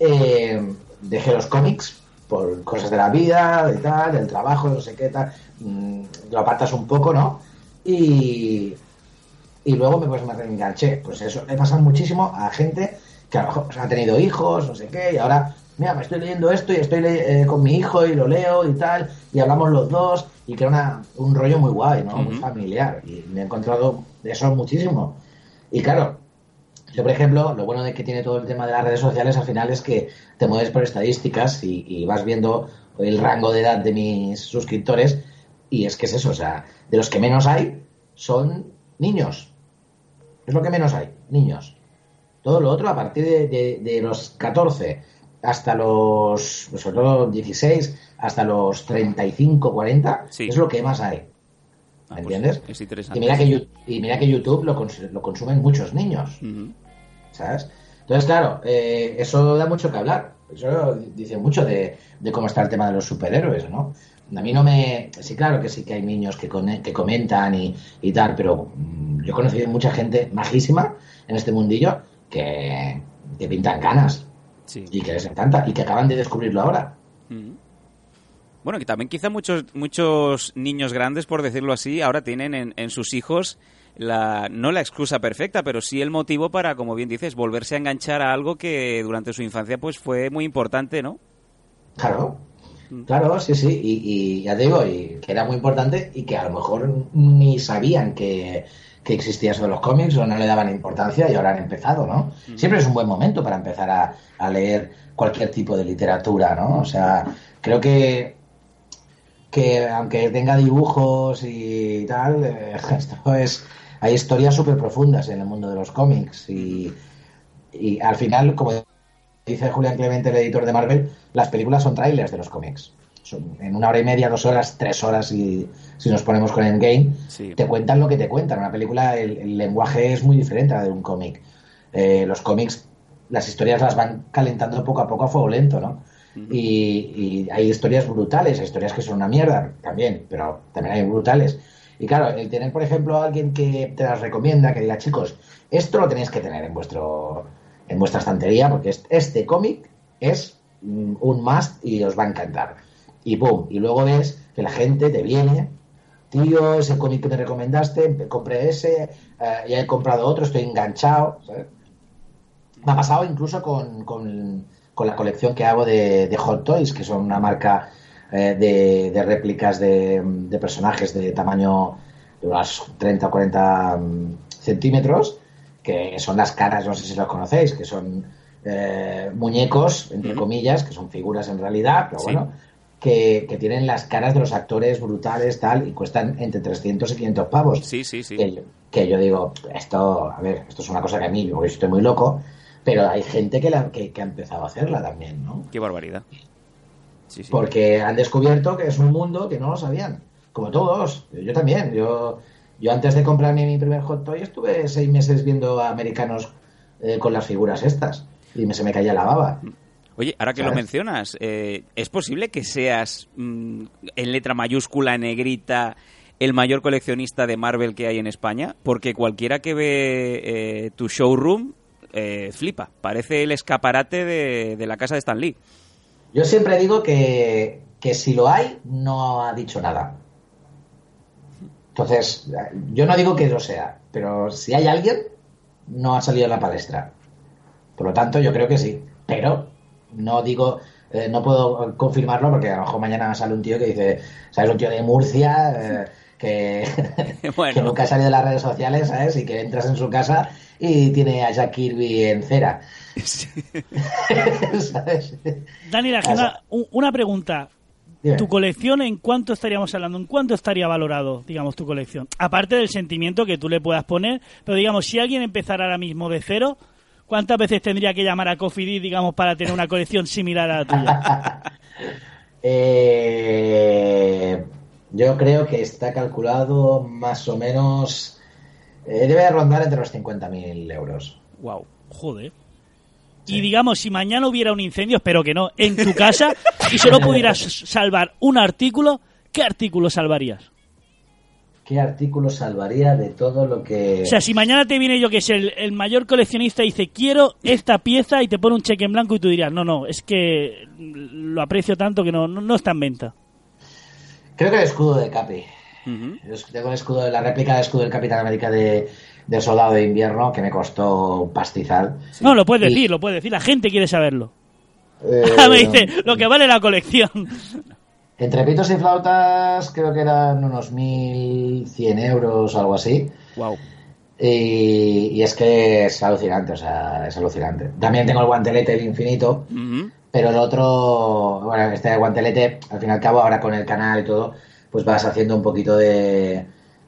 Speaker 10: eh, dejé los cómics por cosas de la vida, de tal, del trabajo, no sé qué tal, mm, lo apartas un poco, ¿no? Y, y luego me, pues, me reenganché. Pues eso, le pasa muchísimo a gente que a lo mejor pues, ha tenido hijos, no sé qué, y ahora, mira, me estoy leyendo esto y estoy eh, con mi hijo y lo leo y tal, y hablamos los dos, y crea una, un rollo muy guay, ¿no? Muy familiar. Y me he encontrado de eso muchísimo. Y claro, yo, por ejemplo, lo bueno de que tiene todo el tema de las redes sociales al final es que te mueves por estadísticas y, y vas viendo el rango de edad de mis suscriptores y es que es eso, o sea, de los que menos hay son niños. Es lo que menos hay, niños. Todo lo otro, a partir de, de- de los 14 hasta los, pues, sobre todo 16, hasta los 35, 40,
Speaker 6: Sí.
Speaker 10: es lo que más hay.
Speaker 6: Ah,
Speaker 10: ¿Me
Speaker 6: pues
Speaker 10: entiendes?
Speaker 6: es interesante.
Speaker 10: Y mira que, y mira que YouTube lo, cons- lo consumen muchos niños. ¿Sabes? Entonces, claro, eh, eso da mucho que hablar, Eso dice mucho de, de cómo está el tema de los superhéroes, ¿no? A mí no me... Sí, claro que sí que hay niños que, con- que comentan y, y tal, pero mm, yo he conocido mucha gente majísima en este mundillo que, que pintan canas
Speaker 6: Sí.
Speaker 10: y que les encanta y que acaban de descubrirlo ahora.
Speaker 6: Mm. Bueno, que también quizá muchos, muchos niños grandes, por decirlo así, ahora tienen en, en sus hijos la, no la excusa perfecta, pero sí el motivo para, como bien dices, volverse a enganchar a algo que durante su infancia pues fue muy importante, ¿no?
Speaker 10: Claro, claro, sí, sí, y, y ya te digo, y que era muy importante y que a lo mejor ni sabían que, que existía eso de los cómics o no le daban importancia y ahora han empezado, ¿no? Siempre es un buen momento para empezar a, a leer cualquier tipo de literatura, ¿no? O sea, creo que que aunque tenga dibujos y tal, eh, esto es hay historias súper profundas en el mundo de los cómics y, y al final, como dice Julián Clemente, el editor de Marvel, las películas son trailers de los cómics. Son en una hora y media, dos horas, tres horas y si nos ponemos con Endgame,
Speaker 6: Sí.
Speaker 10: te cuentan lo que te cuentan. Una película, el, el lenguaje es muy diferente al de un cómic. Eh, los cómics, las historias las van calentando poco a poco a fuego lento, ¿no? Y, hay historias brutales, hay historias que son una mierda también, pero también hay brutales. Y claro, el tener, por ejemplo, a alguien que te las recomienda, que diga, chicos, esto lo tenéis que tener en vuestro en vuestra estantería, porque est- este cómic es mm, un must y os va a encantar. Y pum, y luego ves que la gente te viene, tío, ese cómic que me recomendaste, compré ese, eh, ya he comprado otro, estoy enganchado, ¿sabes? Me ha pasado incluso con, con- con la colección que hago de, de Hot Toys, que son una marca eh, de, de réplicas de, de personajes de tamaño de unos 30 o 40 mm, centímetros, que son las caras, no sé si los conocéis, que son eh, muñecos, entre comillas, que son figuras en realidad, pero
Speaker 6: Sí.
Speaker 10: bueno, que, que tienen las caras de los actores brutales, tal, y cuestan entre 300 y 500 pavos
Speaker 6: Sí, sí, sí.
Speaker 10: que yo, que yo digo, esto, a ver, esto es una cosa que a mí, yo estoy muy loco, pero hay gente que, la, que, que ha empezado a hacerla también, ¿no?
Speaker 6: Qué barbaridad. Sí, sí.
Speaker 10: Porque han descubierto que es un mundo que no lo sabían, como todos, yo también, yo, yo antes de comprarme mi primer hot toy estuve seis meses viendo a americanos eh, con las figuras estas y me, se me caía la baba.
Speaker 6: Oye, ahora que lo mencionas, eh, ¿es posible que seas mm, en letra mayúscula, negrita, el mayor coleccionista de Marvel que hay en España? Porque cualquiera que ve eh, tu showroom eh, flipa. Parece el escaparate de, de la casa de Stan Lee.
Speaker 10: Yo siempre digo que, que si lo hay, no ha dicho nada. Entonces, yo no digo que lo sea, pero si hay alguien, no ha salido a la palestra. Por lo tanto, yo creo que sí. Pero no digo, eh, no puedo confirmarlo porque a lo mejor mañana sale un tío que dice, ¿sabes? Un tío de Murcia eh, que,
Speaker 6: Bueno.
Speaker 10: que nunca ha salido de las redes sociales, ¿sabes? Y que entras en su casa y tiene a Jack Kirby en cera. ¿Sabes?
Speaker 7: Dani, la una pregunta.
Speaker 10: Dime.
Speaker 7: ¿Tu colección en cuánto estaríamos hablando? ¿En cuánto estaría valorado, digamos, tu colección? Aparte del sentimiento que tú le puedas poner, pero digamos, si alguien empezara ahora mismo de cero, ¿cuántas veces tendría que llamar a Cofidis, digamos, para tener una colección similar a la tuya?
Speaker 10: Eh, yo creo que está calculado más o menos. eh, debe rondar entre los 50.000 euros.
Speaker 7: wow, joder. Y digamos, si mañana hubiera un incendio, espero que no, en tu casa y solo pudieras salvar un artículo, ¿qué artículo salvarías?
Speaker 10: ¿Qué artículo salvaría de todo lo que.?
Speaker 7: O sea, si mañana te viene yo que es el, el mayor coleccionista y dice quiero esta pieza y te pone un cheque en blanco y tú dirías, no, no, es que lo aprecio tanto que no, no, no está en venta.
Speaker 10: Creo que el escudo de Capi. Tengo el escudo, la réplica del escudo del Capitán América de, del Soldado de Invierno que me costó un pastizal.
Speaker 7: No, lo puedes
Speaker 10: Y-
Speaker 7: decir, lo puedes decir, la gente quiere saberlo.
Speaker 10: Eh,
Speaker 7: Me dice, lo que vale la colección.
Speaker 10: Entre pitos y flautas creo que eran unos 1.100 euros o algo así.
Speaker 6: Wow.
Speaker 10: Y, y es que es alucinante, o sea, es alucinante. También tengo el guantelete del infinito. Pero el otro, bueno, este guantelete, al fin y al cabo, ahora con el canal y todo, pues vas haciendo un poquito de,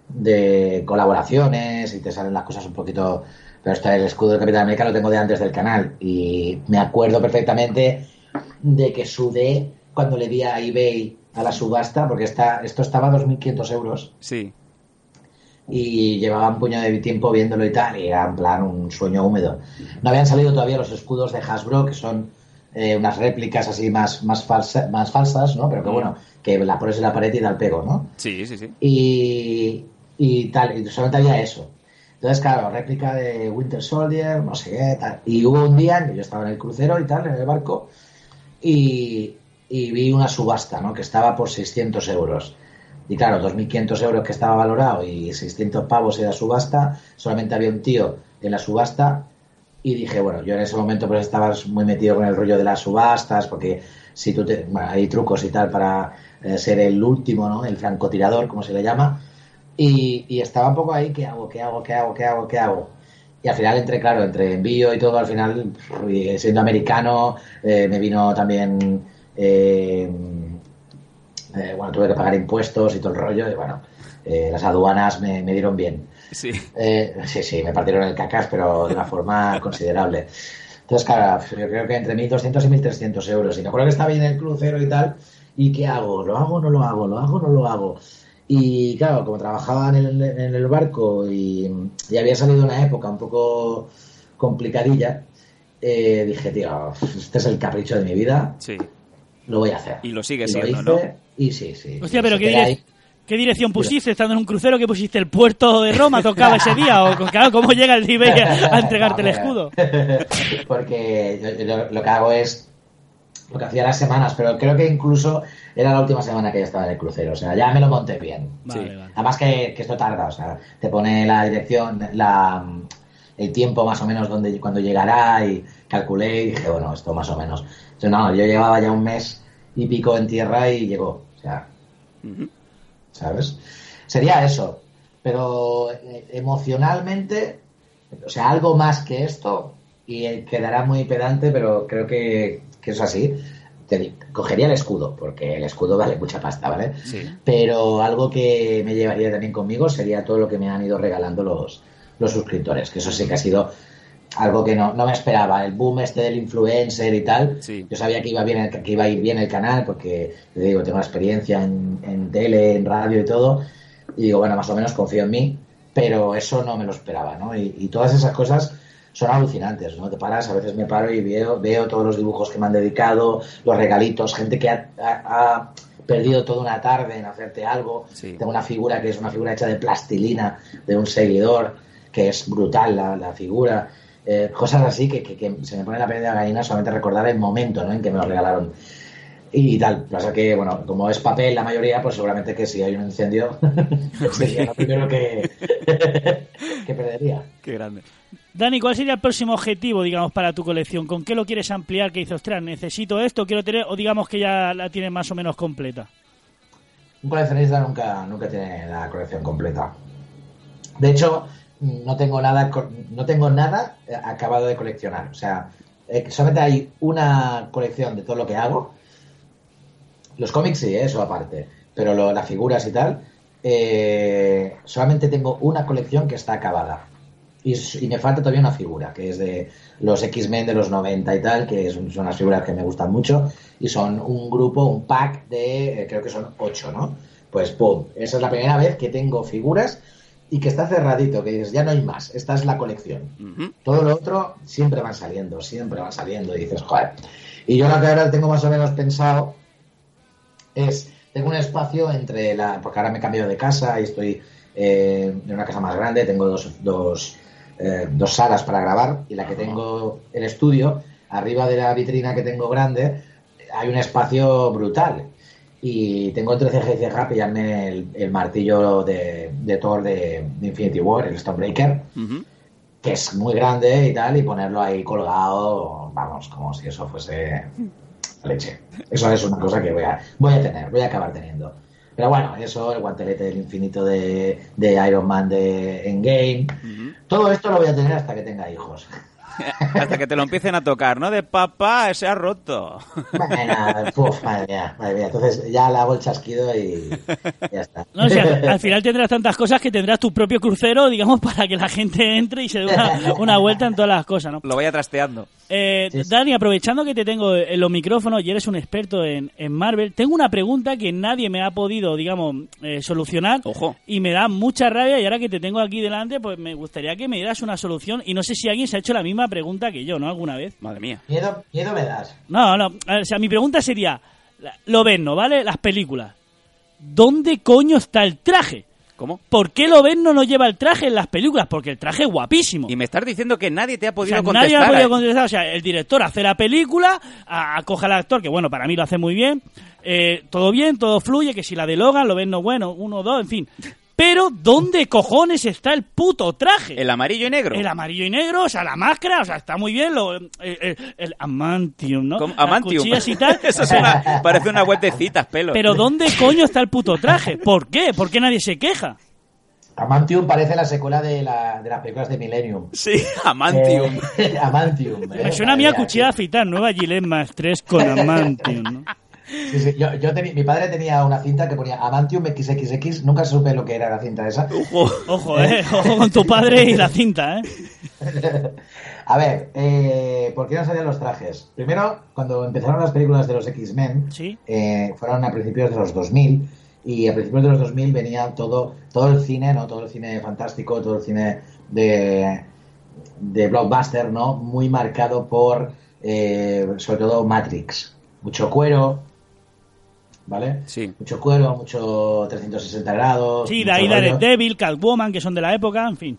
Speaker 10: de colaboraciones y te salen las cosas un poquito. Pero este, el escudo del Capitán América lo tengo de antes del canal y me acuerdo perfectamente de que sudé cuando le di a eBay a la subasta, porque está, esto estaba a 2.500 euros
Speaker 6: Sí.
Speaker 10: y llevaba un puño de tiempo viéndolo y tal, y era en plan un sueño húmedo. No habían salido todavía los escudos de Hasbro, que son eh, unas réplicas así más, más, falsa- más falsas, ¿no? Pero que bueno, que la pones en la pared y da el pego, ¿no?
Speaker 6: Sí, sí, sí.
Speaker 10: y, y tal, y solamente había eso. Entonces, claro, réplica de Winter Soldier, no sé qué, tal. Y hubo un día en que yo estaba en el crucero y tal, en el barco, y, y vi una subasta, ¿no? Que estaba por 600 euros. Y claro, 2.500 euros que estaba valorado y 600 pavos era subasta, solamente había un tío en la subasta y dije, bueno, yo en ese momento pues estaba muy metido con el rollo de las subastas, porque si tú te, hay trucos y tal para eh, ser el último, ¿no? El francotirador, como se le llama. Y, estaba un poco ahí, ¿qué hago? ¿Qué hago? ¿Qué hago? ¿Qué hago? ¿Qué hago? Y al final, entre, claro, entre envío y todo, al final, siendo americano, eh, me vino también, eh, bueno, tuve que pagar impuestos y todo el rollo, y bueno, las aduanas me dieron bien.
Speaker 6: Sí.
Speaker 10: Eh, sí, sí, me partieron el cacas, pero de una forma considerable. Entonces, claro, yo creo que entre 1.200 y 1.300 euros. Y me acuerdo que estaba ahí en el crucero y tal. ¿Y qué hago? ¿Lo hago o no lo hago? ¿Lo hago o no lo hago? Y claro, como trabajaba en el, en el barco y, y había salido una época un poco complicadilla, eh, dije, tío, este es el capricho de mi vida,
Speaker 6: Sí.
Speaker 10: lo voy a hacer.
Speaker 6: Y lo sigue
Speaker 10: Y
Speaker 6: siendo,
Speaker 10: lo hice,
Speaker 6: ¿no?
Speaker 10: Y sí, sí.
Speaker 7: Hostia, pero ¿qué,
Speaker 10: ahí.
Speaker 7: Qué dirección pusiste estando en un crucero? ¿Qué pusiste? ¿El puerto de Roma tocaba ese día? ¿O claro, cómo llega el nivel a entregarte el escudo?
Speaker 10: Porque yo- yo lo que hago es lo que hacía las semanas, pero creo que incluso era la última semana que ya estaba en el crucero. O sea, ya me lo monté bien.
Speaker 7: Vale,
Speaker 10: Sí.
Speaker 7: vale.
Speaker 10: Además que, que esto tarda, o sea, te pone la dirección, la, el tiempo más o menos donde cuando llegará y calculé y dije, bueno, esto más o menos. Entonces, no, yo llevaba ya un mes y pico en tierra y llegó. O sea, ¿sabes? Sería eso. Pero eh, emocionalmente, o sea, algo más que esto, y eh, quedará muy pedante, pero creo que, que es así. Te cogería el escudo, porque el escudo vale mucha pasta, ¿vale?
Speaker 6: Sí.
Speaker 10: Pero algo que me llevaría también conmigo sería todo lo que me han ido regalando los, los suscriptores, que eso sí que ha sido algo que no, no me esperaba. El boom este del influencer y tal. Yo sabía que iba, bien el- que iba a ir bien el canal porque, te digo, tengo experiencia en, en tele, en radio y todo. Y digo, bueno, más o menos confío en mí, pero eso no me lo esperaba, ¿no? Y, y todas esas cosas son alucinantes, ¿no? Te paras, a veces me paro y veo, veo todos los dibujos que me han dedicado, los regalitos, gente que ha, ha- ha perdido toda una tarde en hacerte algo. Tengo una figura que es una figura hecha de plastilina de un seguidor, que es brutal la, la figura. Eh, cosas así que, que- que se me pone la piel de la gallina solamente recordar el momento ¿no? en que me lo regalaron. Y tal, pasa que, bueno, como es papel la mayoría, pues seguramente que si hay un incendio sería lo primero que, que perdería.
Speaker 6: Qué grande.
Speaker 7: Dani, ¿cuál sería el próximo objetivo, digamos, para tu colección? ¿Con qué lo quieres ampliar? Que dices, ostras, necesito esto, quiero tener, o digamos que ya la tienes más o menos completa.
Speaker 10: Un coleccionista nunca, nunca tiene la colección completa. De hecho, no tengo nada, no tengo nada eh, acabado de coleccionar. O sea, eh, solamente hay una colección de todo lo que hago. Los cómics sí, eh, eso aparte. Pero lo- las figuras y tal, eh, solamente tengo una colección que está acabada. Y, me falta todavía una figura, que es de los X-Men de los 90 y tal, que son, son las figuras que me gustan mucho. Y son un grupo, un pack de, creo que son ocho, ¿no? Pues pum, esa es la primera vez que tengo figuras y que está cerradito, que dices, ya no hay más, esta es la colección. Todo lo otro siempre van saliendo, siempre van saliendo y dices, joder. Y yo lo que ahora tengo más o menos pensado es, tengo un espacio entre la, porque ahora me he cambiado de casa y estoy eh, en una casa más grande, tengo dos, dos, eh, dos salas para grabar y la que tengo el estudio, arriba de la vitrina que tengo grande, hay un espacio brutal. Y tengo ceja y ceja pillarme el, el martillo de, de Thor de, de Infinity War, el Stonebreaker, que es muy grande y tal, y ponerlo ahí colgado, vamos, como si eso fuese leche. Eso es una cosa que voy a, voy a tener, voy a acabar teniendo. Pero bueno, eso, el guantelete del infinito de, de Iron Man de Endgame, todo esto lo voy a tener hasta que tenga hijos.
Speaker 6: Hasta que te lo empiecen a tocar, ¿no? De papá, se ha roto.
Speaker 10: Bueno, madre mía, madre mía. Entonces ya le hago el chasquido y ya está.
Speaker 7: No, o sea, al final tendrás tantas cosas que tendrás tu propio crucero, digamos, para que la gente entre y se dé una, una vuelta en todas las cosas, ¿no?
Speaker 6: Lo vaya trasteando.
Speaker 7: Eh, Dani, aprovechando que te tengo en los micrófonos y eres un experto en, en Marvel, tengo una pregunta que nadie me ha podido, digamos, eh, solucionar. Y me da mucha rabia y ahora que te tengo aquí delante, pues me gustaría que me dieras una solución y no sé si alguien se ha hecho la misma misma pregunta que yo, ¿no? Alguna vez.
Speaker 6: Madre mía.
Speaker 10: Miedo, miedo me das.
Speaker 7: No, no. a ver, O sea, mi pregunta sería, lo ven, ¿no? ¿Vale? Las películas. ¿Dónde coño está el traje?
Speaker 6: ¿Cómo?
Speaker 7: ¿Por qué lo ven no lleva el traje en las películas? Porque el traje es guapísimo.
Speaker 6: Y me estás diciendo que nadie te ha
Speaker 7: O
Speaker 6: podido
Speaker 7: sea,
Speaker 6: contestar.
Speaker 7: nadie ha podido
Speaker 6: ¿eh?
Speaker 7: contestar. O sea, el director hace la película, a- acoge al actor, que bueno, para mí lo hace muy bien. eh, todo bien, todo fluye, que si la de Logan lo ven no bueno, uno, dos, en fin. Pero, ¿dónde cojones está el puto traje?
Speaker 6: El amarillo y negro.
Speaker 7: El amarillo y negro, o sea, la máscara, o sea, está muy bien. Lo, el, el- el amantium, ¿no?
Speaker 6: Amantium.
Speaker 7: cuchillas y tal.
Speaker 6: Eso es una- parece una web de citas, pelo.
Speaker 7: Pero ¿dónde coño está el puto traje? ¿Por qué? ¿Por qué nadie se queja?
Speaker 10: Amantium parece la secuela de, la, de las películas de Millennium.
Speaker 6: Sí, Amantium.
Speaker 10: Eh, Amantium. eh,
Speaker 7: Me suena a mí a cuchilla de afeitar, nueva Gillette más 3 con Amantium, ¿no?
Speaker 10: Sí, sí, Yo, yo teni- mi padre tenía una cinta que ponía Amantium XXX, nunca supe lo que era la cinta esa.
Speaker 7: Ojo, eh, ojo con tu padre y la cinta, eh.
Speaker 10: A ver, eh, ¿por qué no salían los trajes? Primero, cuando empezaron las películas de los X-Men, eh, fueron a principios de los 2000, y a principios de los 2000 venía todo, todo el cine, ¿no? Todo el cine fantástico, todo el cine de, de blockbuster, ¿no? Muy marcado por, eh, sobre todo, Matrix. Mucho cuero, ¿vale?
Speaker 6: Sí.
Speaker 10: Mucho cuero, mucho 360 grados.
Speaker 7: Sí, de ahí
Speaker 10: rollo.
Speaker 7: Devil, Catwoman, que son de la época, en fin.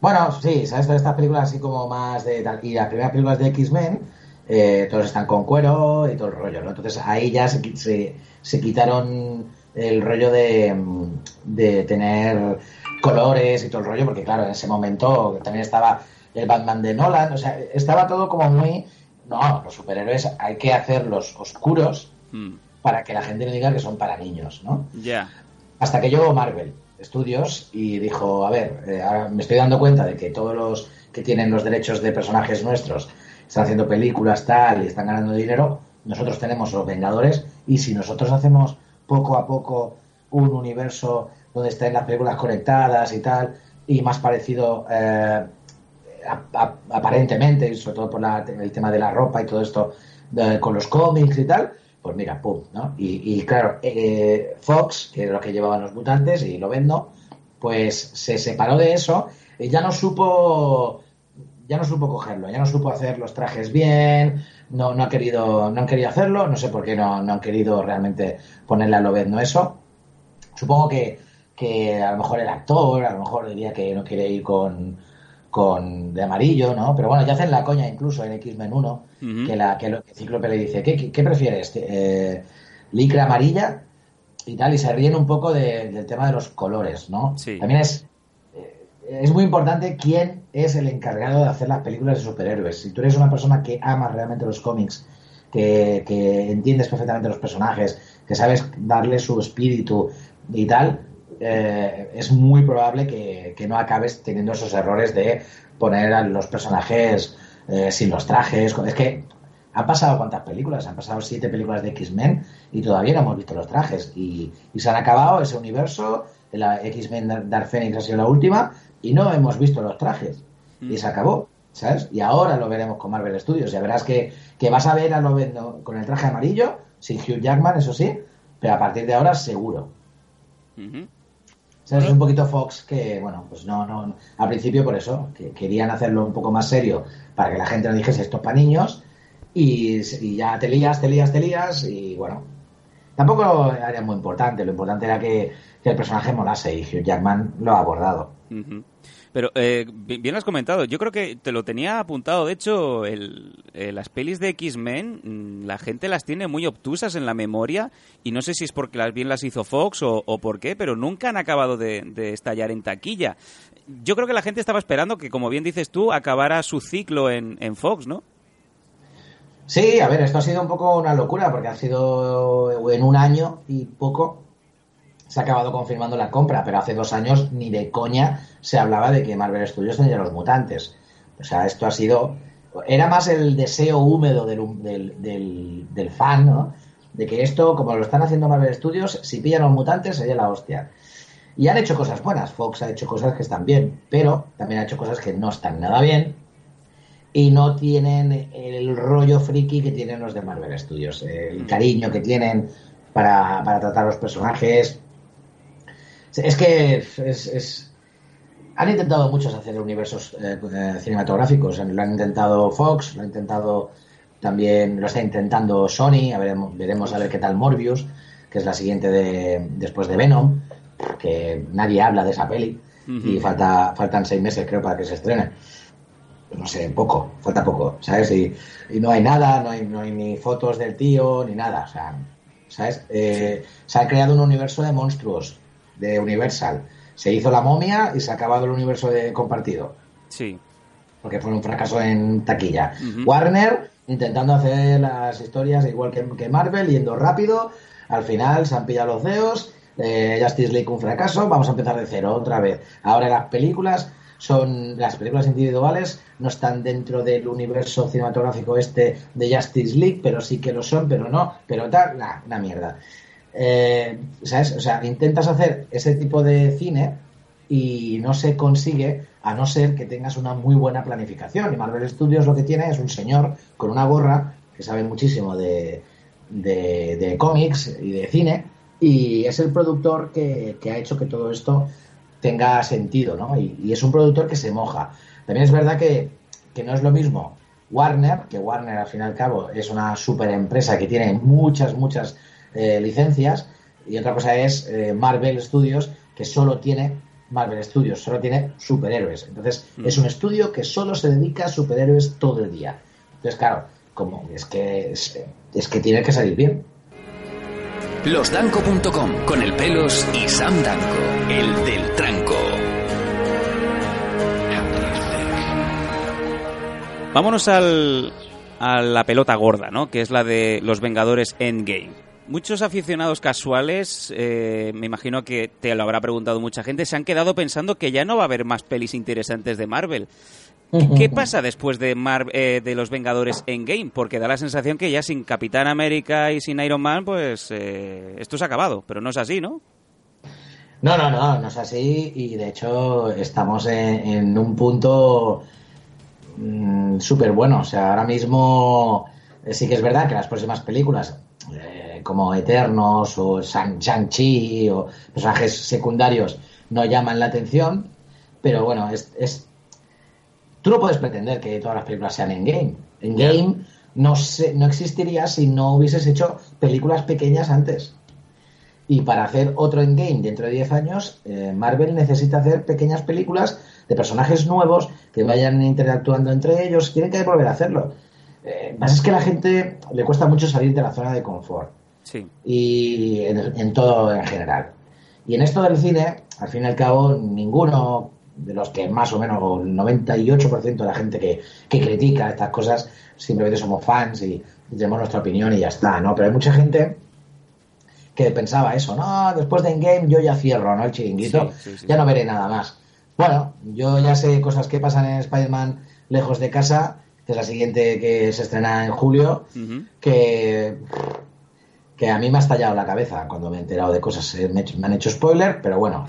Speaker 10: Bueno, sí, ¿sabes? Todas estas películas así como más de tal. Y las primeras películas de X-Men, eh, todos están con cuero y todo el rollo, ¿no? Entonces ahí ya se, se, se quitaron el rollo de, mm, de tener colores y todo el rollo, porque claro, en ese momento también estaba el Batman de Nolan, o sea, estaba todo como muy. No, los superhéroes hay que hacerlos oscuros
Speaker 6: Mm,
Speaker 10: para que la gente no diga que son para niños, ¿no?
Speaker 6: Ya.
Speaker 10: Hasta que llegó Marvel Studios y dijo, a ver, eh, ahora me estoy dando cuenta de que todos los que tienen los derechos de personajes nuestros están haciendo películas tal y están ganando dinero, nosotros tenemos los Vengadores y si nosotros hacemos poco a poco un universo donde estén las películas conectadas y tal y más parecido eh, a- a- aparentemente, y sobre todo por la- el tema de la ropa y todo esto de- con los cómics y tal, pues mira, pum, ¿no? Y, claro, eh, Fox, que era lo que llevaban los mutantes, y lo vendo, pues se separó de eso ya no supo ya no supo cogerlo, ya no supo hacer los trajes bien, no, no ha querido, no han querido hacerlo, no sé por qué no, no han querido realmente ponerle a Lobezno eso. Supongo que, que a lo mejor el actor, a lo mejor diría que no quiere ir con, con de amarillo, ¿no? Pero bueno, ya hacen la coña incluso en X-Men 1,
Speaker 6: Ujú.
Speaker 10: que, la, que, lo- que Cíclope le dice, ¿qué, qué, qué prefieres? Eh, ¿Licra amarilla? Y tal, y se ríen un poco de- del tema de los colores, ¿no? También es, eh, es muy importante quién es el encargado de hacer las películas de superhéroes. Si tú eres una persona que ama realmente los cómics, que, que entiendes perfectamente los personajes, que sabes darle su espíritu y tal, eh, es muy probable que, que no acabes teniendo esos errores de poner a los personajes eh, sin los trajes. Es que han pasado cuántas películas, han pasado siete películas de X-Men y todavía no hemos visto los trajes. Y, y se han acabado ese universo, la X-Men Dar- Dark Phoenix ha sido la última y no hemos visto los trajes. Y se acabó, ¿sabes? Y ahora lo veremos con Marvel Studios. Ya verás que, que vas a ver a Lobezno con el traje amarillo, sin Hugh Jackman, eso sí, pero a partir de ahora seguro. Es un poquito Fox que, bueno, pues no, no, al principio por eso, que querían hacerlo un poco más serio para que la gente no dijese esto es para niños y, y ya te lías, te lías, te lías y bueno, tampoco era muy importante, lo importante era que, que el personaje molase y Hugh Jackman lo ha abordado.
Speaker 6: Ujú. Pero eh, bi- bien lo has comentado. Yo creo que te lo tenía apuntado. De hecho, el- eh, las pelis de X-Men, mm, la gente las tiene muy obtusas en la memoria. Y no sé si es porque las bien las hizo Fox o, o por qué, pero nunca han acabado de, de estallar en taquilla. Yo creo que la gente estaba esperando que, como bien dices tú, acabara su ciclo en, en Fox, ¿no?
Speaker 10: Sí, a ver, esto ha sido un poco una locura porque ha sido en un año y poco se ha acabado confirmando la compra, pero hace dos años ni de coña se hablaba de que Marvel Studios tendría los mutantes. O sea, esto ha sido... Era más el deseo húmedo del, del, del- del fan, ¿no? De que esto, como lo están haciendo Marvel Studios, si pillan los mutantes sería la hostia. Y han hecho cosas buenas. Fox ha hecho cosas que están bien, pero también ha hecho cosas que no están nada bien y no tienen el rollo friki que tienen los de Marvel Studios, el cariño que tienen para, para tratar a los personajes. Es que es, es- han intentado muchos hacer universos eh, eh, cinematográficos. Lo han intentado Fox, lo ha intentado también, lo está intentando Sony. A veremos a ver qué tal Morbius, que es la siguiente de, después de Venom, que nadie habla de esa peli y falta, faltan seis meses creo para que se estrene. No sé, poco, falta poco, ¿sabes? Y, y no hay nada, no hay, no hay ni fotos del tío, ni nada, o sea, ¿sabes? Eh, se ha creado un universo de monstruos, de Universal. Se hizo la momia y se ha acabado el universo de compartido.
Speaker 6: Sí.
Speaker 10: Porque fue un fracaso en taquilla. Warner intentando hacer las historias igual que, que Marvel, yendo rápido. Al final se han pillado los dedos. Eh, Justice League un fracaso. Vamos a empezar de cero otra vez. Ahora las películas son las películas individuales no están dentro del universo cinematográfico este de Justice League, pero sí que lo son, pero no, pero tal, nah, una mierda. Eh, ¿Sabes? O sea, intentas hacer ese tipo de cine y no se consigue a no ser que tengas una muy buena planificación. Y Marvel Studios lo que tiene es un señor con una gorra que sabe muchísimo de, de, de cómics y de cine y es el productor que, que ha hecho que todo esto tenga sentido, ¿no? Y, es un productor que se moja. También es verdad que, que no es lo mismo Warner, que Warner al fin y al cabo es una super empresa que tiene muchas, muchas eh, licencias, y otra cosa es eh, Marvel Studios, que solo tiene Marvel Studios, solo tiene superhéroes. Entonces,
Speaker 6: Mm.
Speaker 10: es un estudio que solo se dedica a superhéroes todo el día. Entonces, claro, como es que es, es que tiene que salir bien.
Speaker 3: Losdanco.com con el pelos y Sam Danco, el del tranco.
Speaker 6: Vámonos al, a la pelota gorda, ¿no? Que es la de los Vengadores Endgame. Muchos aficionados casuales, eh, me imagino que te lo habrá preguntado mucha gente, se han quedado pensando que ya no va a haber más pelis interesantes de Marvel. ¿Qué, pasa después de, Mar- eh, de los Vengadores Endgame? Porque da la sensación que ya sin Capitán América y sin Iron Man, pues eh, esto se ha acabado. Pero no es así, ¿no?
Speaker 10: No, no, no, no es así y de hecho estamos en, en un punto súper bueno. O sea, ahora mismo eh, sí que es verdad que las próximas películas, eh, como Eternos o Shang- Shang-Chi o personajes secundarios, no llaman la atención, pero bueno, es, es- tú no puedes pretender que todas las películas sean en game. En game no, se- no existiría si no hubieses hecho películas pequeñas antes. Y para hacer otro Endgame dentro de 10 años, eh, Marvel necesita hacer pequeñas películas de personajes nuevos que vayan interactuando entre ellos. Quieren que volver a hacerlo. Eh, más es que a la gente le cuesta mucho salir de la zona de confort.
Speaker 6: Sí.
Speaker 10: Y en, en todo en general. Y en esto del cine, al fin y al cabo, ninguno de los que más o menos, el 98% de la gente que, que critica estas cosas, simplemente somos fans y, y tenemos nuestra opinión y ya está, ¿no? Pero hay mucha gente que pensaba eso, no, después de Endgame yo ya cierro, ¿no? El chiringuito,
Speaker 6: Sí, sí, sí.
Speaker 10: ya no veré nada más. Bueno, yo ya sé cosas que pasan en Spider-Man lejos de casa, que es la siguiente que se estrena en julio, que, que a mí me ha estallado la cabeza cuando me he enterado de cosas. Me, me han hecho spoiler, pero bueno,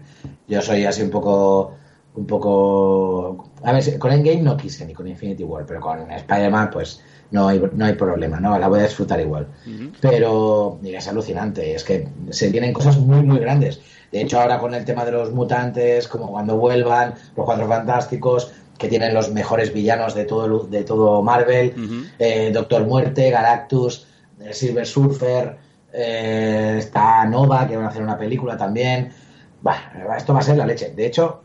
Speaker 10: yo soy así un poco... Un poco. A ver, con Endgame no quise, ni con Infinity War, pero con Spider-Man, pues no hay, no hay problema, ¿no? La voy a disfrutar igual. Pero mira, es alucinante, es que se vienen cosas muy, muy grandes. De hecho, ahora con el tema de los mutantes, como cuando vuelvan, los cuatro fantásticos, que tienen los mejores villanos de todo, de todo Marvel, eh, Doctor Muerte, Galactus, eh, Silver Surfer, eh, está Nova, que van a hacer una película también. Bah, esto va a ser la leche. De hecho,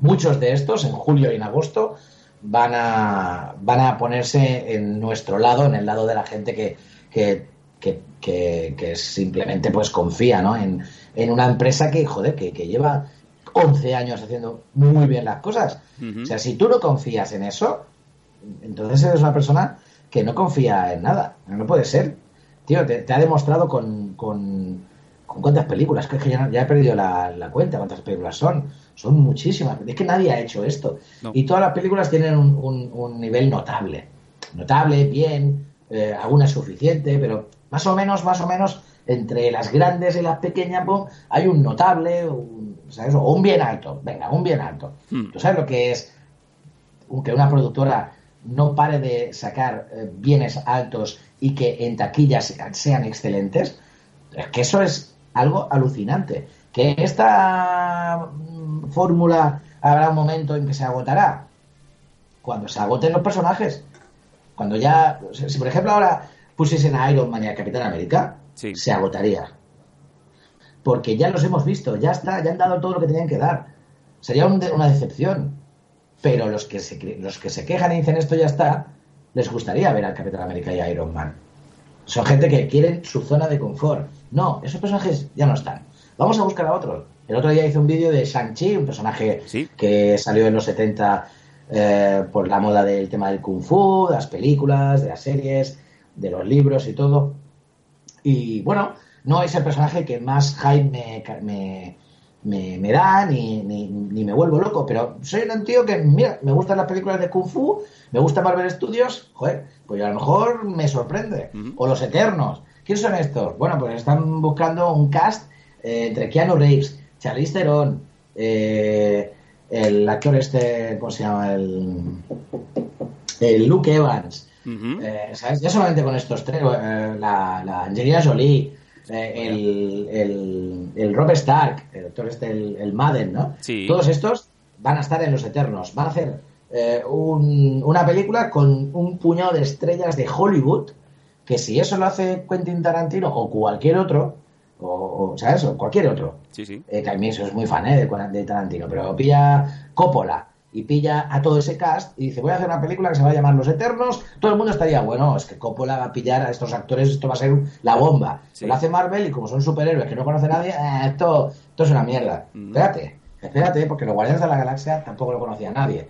Speaker 10: muchos de estos, en julio y en agosto, van a, van a ponerse en nuestro lado, en el lado de la gente que, que, que, que- que simplemente pues confía ¿no? en, en una empresa que, joder, que, que lleva 11 años haciendo muy bien las cosas. O sea, si tú no confías en eso, entonces eres una persona que no confía en nada. No puede ser. Tío, te, te ha demostrado con, con, con cuántas películas, que es que ya, he perdido la, la cuenta, cuántas películas son. Son muchísimas. Es que nadie ha hecho esto.
Speaker 6: No.
Speaker 10: Y todas las películas tienen un, un- un nivel notable. Notable, bien, eh, alguna es suficiente, pero más o menos, más o menos, entre las grandes y las pequeñas, hay un notable, un, ¿sabes? o un bien alto. Venga, un bien alto.
Speaker 6: Hmm.
Speaker 10: ¿Tú sabes lo que es que una productora no pare de sacar eh, bienes altos y que en taquillas sean excelentes? Es que eso es algo alucinante. Que esta mm, fórmula habrá un momento en que se agotará. Cuando se agoten los personajes. Cuando ya. Si, si, por ejemplo ahora pusiesen a Iron Man y a Capitán América,
Speaker 6: Sí.
Speaker 10: se agotaría. Porque ya los hemos visto, ya está, ya han dado todo lo que tenían que dar. Sería un de- una decepción. Pero los que, se, los que se quejan y dicen esto ya está, les gustaría ver al Capitán América y a Iron Man. Son gente que quieren su zona de confort. No, esos personajes ya no están. Vamos a buscar a otros. El otro día hice un vídeo de Shang-Chi, un personaje que salió en los 70 eh, por la moda del tema del kung fu, de las películas, de las series, de los libros y todo. Y bueno, no es el personaje que más hype me, me, me, me da ni, ni, ni me vuelvo loco, pero soy un tío que, mira, me gustan las películas de Kung Fu, me gusta Marvel Studios, joder, pues a lo mejor me sorprende. O Los Eternos. ¿Quiénes son estos? Bueno, pues están buscando un cast eh, entre Keanu Reeves, Charlize Theron, eh, el actor este, ¿cómo se llama? El, el Luke Evans. Eh, ¿sabes? Ya solamente con estos tres, eh, la, la Angelina Jolie, el, el, el Robert Stark, el actor este, el, el Madden, ¿no?
Speaker 6: Sí.
Speaker 10: Todos estos van a estar en Los Eternos. Van a hacer eh, un- una película con un puñado de estrellas de Hollywood, que si eso lo hace Quentin Tarantino o cualquier otro, o, o, ¿sabes? O cualquier otro,
Speaker 6: Sí, sí.
Speaker 10: eh, que a mí eso es muy fan eh, de, de Tarantino, pero pilla Coppola y pilla a todo ese cast y dice, voy a hacer una película que se va a llamar Los Eternos, todo el mundo estaría, bueno, es que Coppola va a pillar a estos actores, esto va a ser la bomba. Lo hace Marvel y como son superhéroes que no conoce nadie, eh, esto, esto es una mierda. Espérate, espérate, porque los Guardianes de la Galaxia tampoco lo conocía nadie.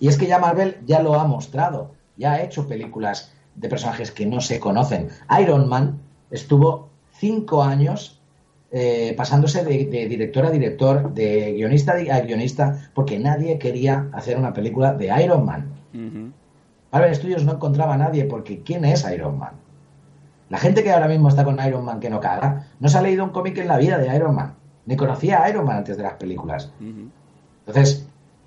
Speaker 10: Y es que ya Marvel ya lo ha mostrado, ya ha hecho películas de personajes que no se conocen. Iron Man estuvo cinco años eh, pasándose de, de director a director, de guionista a guionista, porque nadie quería hacer una película de Iron Man. Marvel Studios no encontraba a nadie porque ¿quién es Iron Man? La gente que ahora mismo está con Iron Man que no caga, no se ha leído un cómic en la vida de Iron Man, ni conocía a Iron Man antes de las películas. Entonces,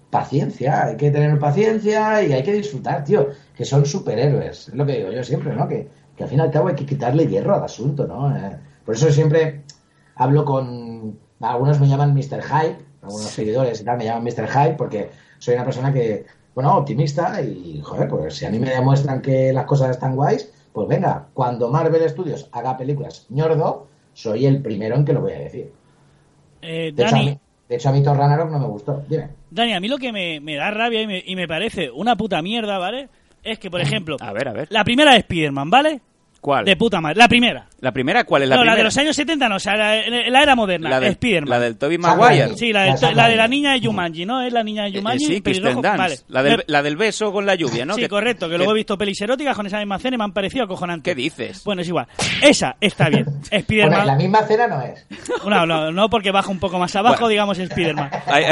Speaker 10: paciencia, hay que tener paciencia y hay que disfrutar, tío, que son superhéroes, es lo que digo yo siempre, ¿no? Que, que al fin y al cabo hay que quitarle hierro al asunto, ¿no? Eh, por eso siempre hablo con... Algunos me llaman Mr. Hype, algunos seguidores y tal me llaman Mr. Hype porque soy una persona que, bueno, optimista y, joder, pues si a mí me demuestran que las cosas están guays, pues venga, cuando Marvel Studios haga películas ñordo, soy el primero en que lo voy a decir.
Speaker 7: Eh,
Speaker 10: De hecho, a
Speaker 7: Dani,
Speaker 10: mí, de hecho, a mí Thor Ragnarok no me gustó. Dime.
Speaker 7: Dani, a mí lo que me, me da rabia y me, y me parece una puta mierda, ¿vale? Es que, por ejemplo,
Speaker 6: A ver, a ver.
Speaker 7: la primera de Spider-Man, ¿vale?
Speaker 6: ¿Cuál?
Speaker 7: De puta madre. La primera.
Speaker 6: ¿La primera cuál es la
Speaker 7: no,
Speaker 6: primera?
Speaker 7: la de los años 70 no, o sea, la, la era moderna,
Speaker 6: La del-
Speaker 7: Spider-Man.
Speaker 6: la del Tobey Maguire.
Speaker 7: Sí, la, del-
Speaker 6: La
Speaker 7: de la niña de Jumanji, ¿no? Es la niña de
Speaker 6: Eh,
Speaker 7: Jumanji,
Speaker 6: sí,
Speaker 7: pelirrojo,
Speaker 6: Kirsten Dunst.
Speaker 7: vale.
Speaker 6: La, del, la del beso con la lluvia, ¿no?
Speaker 7: Sí,
Speaker 6: Que-
Speaker 7: correcto, que, luego he visto pelis eróticas con esa misma escena y me han parecido acojonantes.
Speaker 6: ¿Qué dices?
Speaker 7: Bueno, es igual. Esa está bien.
Speaker 10: Bueno,
Speaker 7: Spider-Man.
Speaker 10: la misma cena no es.
Speaker 7: No, no, no, porque baja un poco más abajo,
Speaker 6: Bueno.
Speaker 7: digamos, Spider-Man.
Speaker 6: Ay,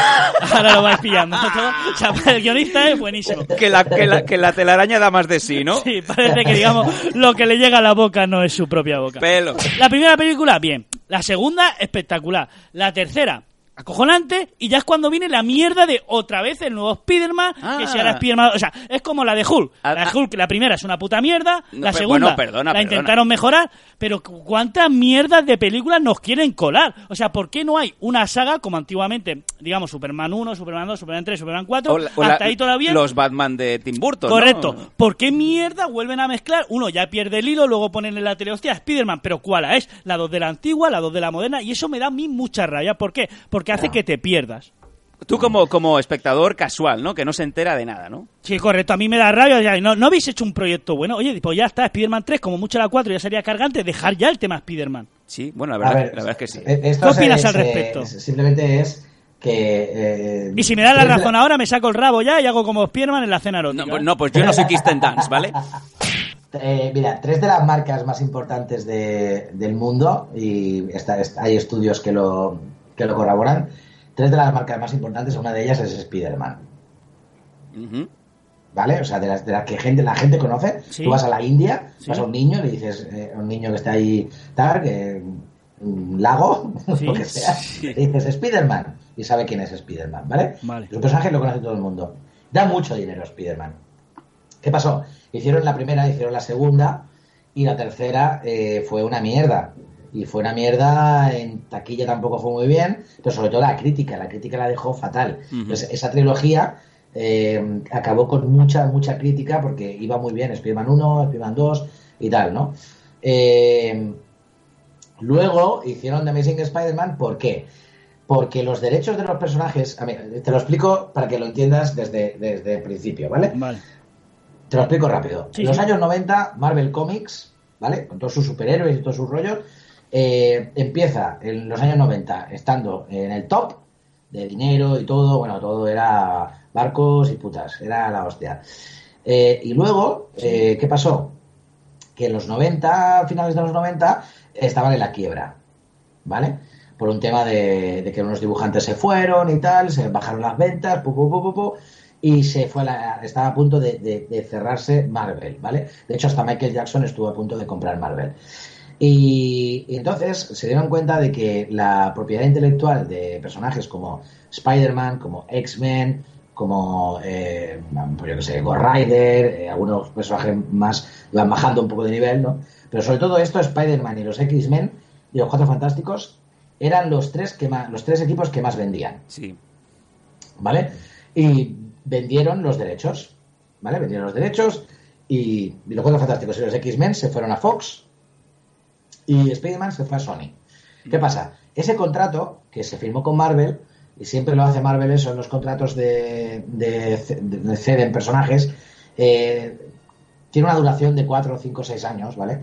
Speaker 7: Ahora lo vais pillando. O sea, el guionista es buenísimo.
Speaker 6: que, la, que, la, que la telaraña da más de sí, ¿no?
Speaker 7: Sí, parece que, digamos, lo que le llega a la boca no es su propia boca.
Speaker 6: Pelo.
Speaker 7: La primera película, bien. La segunda, espectacular. La tercera, acojonante. Y ya es cuando viene la mierda de otra vez el nuevo Spider-Man. Que si ahora
Speaker 6: Ah.
Speaker 7: Spider-Man. O sea, es como la de Hulk. La de Hulk, la primera es una puta mierda.
Speaker 6: No,
Speaker 7: la segunda
Speaker 6: bueno, perdona,
Speaker 7: la
Speaker 6: perdona.
Speaker 7: intentaron mejorar. Pero cu- ¿cuántas mierdas de películas nos quieren colar? O sea, ¿por qué no hay una saga como antiguamente, digamos, Superman 1, Superman 2, Superman 3, Superman 4?
Speaker 6: O la- o la-
Speaker 7: hasta ahí todavía.
Speaker 6: Los Batman de Tim Burton. ¿no?
Speaker 7: Correcto. ¿Por qué mierda vuelven a mezclar? Uno ya pierde el hilo, luego ponen en la tele, hostia, Spider-Man, pero ¿cuál es? La 2 de la antigua, la 2 de la moderna, y eso me da a mí mucha rabia. ¿Por qué? Porque hace que te pierdas.
Speaker 6: Tú como, como espectador casual, ¿no? Que no se entera de nada, ¿no?
Speaker 7: Sí, correcto, a mí me da rabia. ya, ¿No, no habéis hecho un proyecto bueno? Oye, pues ya está, Spider-Man 3, como mucho la 4 ya sería cargante, dejar ya el tema Spider-Man.
Speaker 6: Sí, bueno, la
Speaker 10: A
Speaker 6: verdad,
Speaker 10: ver,
Speaker 6: la verdad es que sí.
Speaker 10: eh, esto
Speaker 7: ¿Qué opinas al respecto?
Speaker 10: Simplemente es que... eh,
Speaker 7: Y si me das la razón ahora, me saco el rabo ya y hago como Spider-Man en la cena erótica.
Speaker 6: No, pues, no, pues yo no soy Kirsten Dance, ¿vale?
Speaker 10: Eh, mira, tres de las marcas más importantes de- del mundo, y está- está- hay estudios que lo, que lo corroboran, tres de las marcas más importantes, una de ellas es Spider-Man. ¿Vale? O sea, de las, de las que gente, la gente conoce.
Speaker 7: Sí.
Speaker 10: Tú vas a la India,
Speaker 7: Sí.
Speaker 10: vas a un niño, le dices eh, a un niño que está ahí, tal, que un lago,
Speaker 7: Sí.
Speaker 10: lo que sea, le dices Spider-Man y sabe quién es Spider-Man, ¿vale?
Speaker 7: Vale.
Speaker 10: Un personaje lo conoce todo el mundo. Da mucho dinero Spider-Man. ¿Qué pasó? Hicieron la primera, hicieron la segunda y la tercera eh, fue una mierda. Y fue una mierda, en taquilla tampoco fue muy bien, pero sobre todo la crítica, la crítica la dejó fatal. Entonces, esa trilogía eh, acabó con mucha, mucha crítica porque iba muy bien Spider-Man 1, Spider-Man 2 y tal, ¿no? Eh, luego hicieron The Amazing Spider-Man, ¿por qué? Porque los derechos de los personajes, a ver, te lo explico para que lo entiendas desde, desde el principio, ¿vale?
Speaker 7: Vale.
Speaker 10: Te lo explico rápido.
Speaker 7: Sí,
Speaker 10: en los
Speaker 7: sí.
Speaker 10: años 90, Marvel Comics, ¿vale? Con todos sus superhéroes y todos sus rollos, eh, empieza en los años 90 estando en el top de dinero y todo, bueno, todo era barcos y putas, era la hostia. Eh, y luego, eh, ¿qué pasó? Que en los 90, finales de los 90, estaban en la quiebra, ¿vale? Por un tema de, de que unos dibujantes se fueron y tal, se bajaron las ventas, pu, pu, pu, pu, pu, y se fue a la- estaba a punto de, de- de cerrarse Marvel, ¿vale? De hecho, hasta Michael Jackson estuvo a punto de comprar Marvel. Y, y entonces se dieron cuenta de que la propiedad intelectual de personajes como Spider-Man, como X-Men, como, eh, pues yo que sé, Ghost Rider, eh, algunos personajes más iban bajando un poco de nivel, ¿no? Pero sobre todo esto, Spider-Man y los X-Men y los Cuatro Fantásticos eran los tres, que más, los tres equipos que más vendían.
Speaker 6: Sí.
Speaker 10: ¿vale? Y vendieron los derechos, ¿vale? Vendieron los derechos y, y los Cuatro Fantásticos y los X-Men se fueron a Fox y Spider-Man se fue a Sony. ¿Qué pasa? Ese contrato que se firmó con Marvel, y siempre lo hace Marvel, son los contratos de, de, de- de ceden personajes, eh, tiene una duración de 4, 5, 6 años, ¿vale?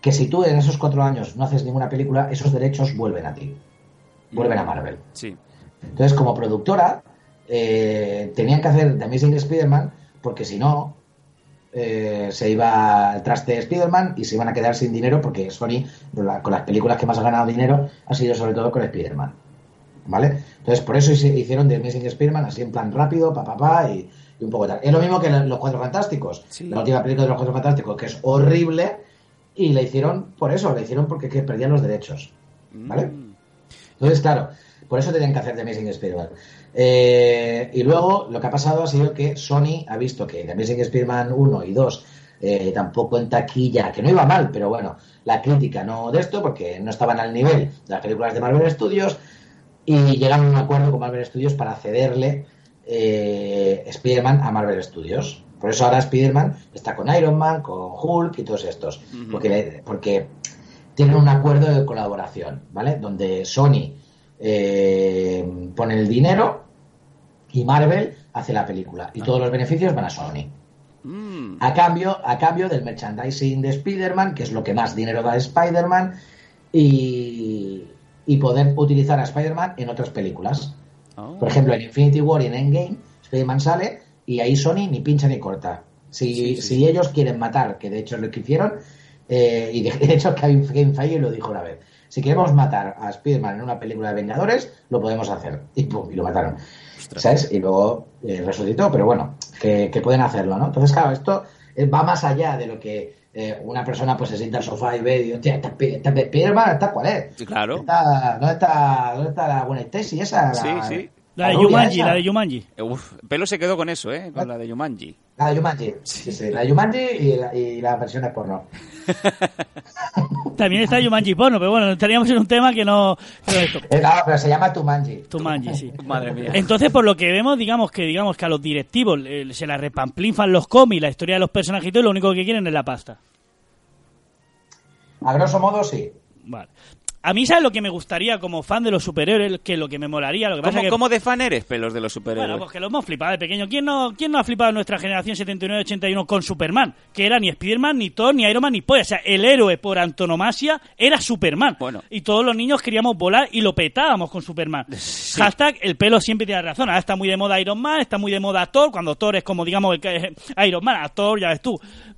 Speaker 10: Que si tú en esos 4 años no haces ninguna película, esos derechos vuelven a ti, vuelven a Marvel.
Speaker 6: Sí.
Speaker 10: Entonces, como productora, eh, tenían que hacer The Amazing Spider-Man porque si no, eh, se iba al traste de Spider-Man y se iban a quedar sin dinero porque Sony, con la- con las películas que más ha ganado dinero, ha sido sobre todo con Spider-Man. ¿Vale? Entonces, por eso hicieron The Amazing Spider-Man así en plan rápido, pa, pa, pa, y, y un poco tal. Es lo mismo que Los Cuatro Fantásticos. La última película de Los Cuatro Fantásticos, que es horrible, y la hicieron por eso, la hicieron porque que perdían los derechos. ¿Vale? Entonces, claro, por eso tenían que hacer The Amazing Spider-Man. Eh, y luego lo que ha pasado ha sido que Sony ha visto que The Amazing Spider-Man 1 y 2 eh, tampoco en taquilla, que no iba mal, pero bueno, la crítica no de esto, porque no estaban al nivel de las películas de Marvel Studios, y llegaron a un acuerdo con Marvel Studios para cederle eh, Spider-Man a Marvel Studios. Por eso ahora Spider-Man está con Iron Man, con Hulk y todos estos. Porque, porque tienen un acuerdo de colaboración, ¿vale? Donde Sony eh, pone el dinero y Marvel hace la película. Y todos los beneficios van a Sony. A cambio, a cambio del merchandising de Spider-Man, que es lo que más dinero da Spider-Man, y, y poder utilizar a Spider-Man en otras películas.
Speaker 6: Oh.
Speaker 10: Por ejemplo, en Infinity War y en Endgame, Spider-Man sale y ahí Sony ni pincha ni corta. Si,
Speaker 6: Sí, sí.
Speaker 10: si ellos quieren matar, que de hecho es lo que hicieron, eh, y de, hecho Kevin Feige lo dijo una vez, si queremos matar a Spider-Man en una película de Vengadores, lo podemos hacer. Y pum, y lo mataron. ¿Sabes? Y luego eh, resucitó, pero bueno, que, que pueden hacerlo, ¿no? Entonces, claro, esto eh, va más allá de lo que eh, una persona pues se sienta al sofá y ve y dice, hostia, esta, pi- esta Spider-Man, ¿esta cuál es?
Speaker 6: Claro.
Speaker 10: ¿dónde, está, ¿Dónde está la buena Stacy esa? La,
Speaker 6: Sí, sí.
Speaker 7: La de
Speaker 10: rubia
Speaker 7: Yumanji,
Speaker 10: esa.
Speaker 7: la de Yumanji.
Speaker 6: Uf, pelo se quedó con eso, ¿eh? Con la de Yumanji.
Speaker 10: La de Yumanji. Sí, sí, la de Yumanji y, la, y las versiones porno.
Speaker 7: También está Yumanji porno, pero bueno, estaríamos en un tema que no... esto.
Speaker 10: Eh, no, pero se llama Tumanji.
Speaker 7: Tumanji, sí.
Speaker 6: Madre mía.
Speaker 7: Entonces, por lo que vemos, digamos que digamos que a los directivos eh, se la repamplinfan los cómics, la historia de los personajitos y lo único que quieren es la pasta.
Speaker 10: A grosso modo, sí.
Speaker 7: Vale. A mí, ¿sabes lo que me gustaría como fan de los superhéroes? Que lo que me molaría, lo que pasa
Speaker 6: ¿Cómo,
Speaker 7: que...
Speaker 6: cómo de fan eres, pelos de los superhéroes?
Speaker 7: Bueno, pues que lo hemos flipado de pequeño. ¿Quién no, ¿Quién no ha flipado en nuestra generación 79-81 con Superman? Que era ni Spiderman, ni Thor, ni Iron Man, ni Polla. O sea, el héroe por antonomasia era Superman.
Speaker 6: Bueno.
Speaker 7: Y todos los niños queríamos volar y lo petábamos con Superman. Hashtag, el pelo siempre tiene razón. Ahora está muy de moda Iron Man, está muy de moda Thor, cuando Thor es como, digamos, el que es Iron Man. A Thor, ya ves tú.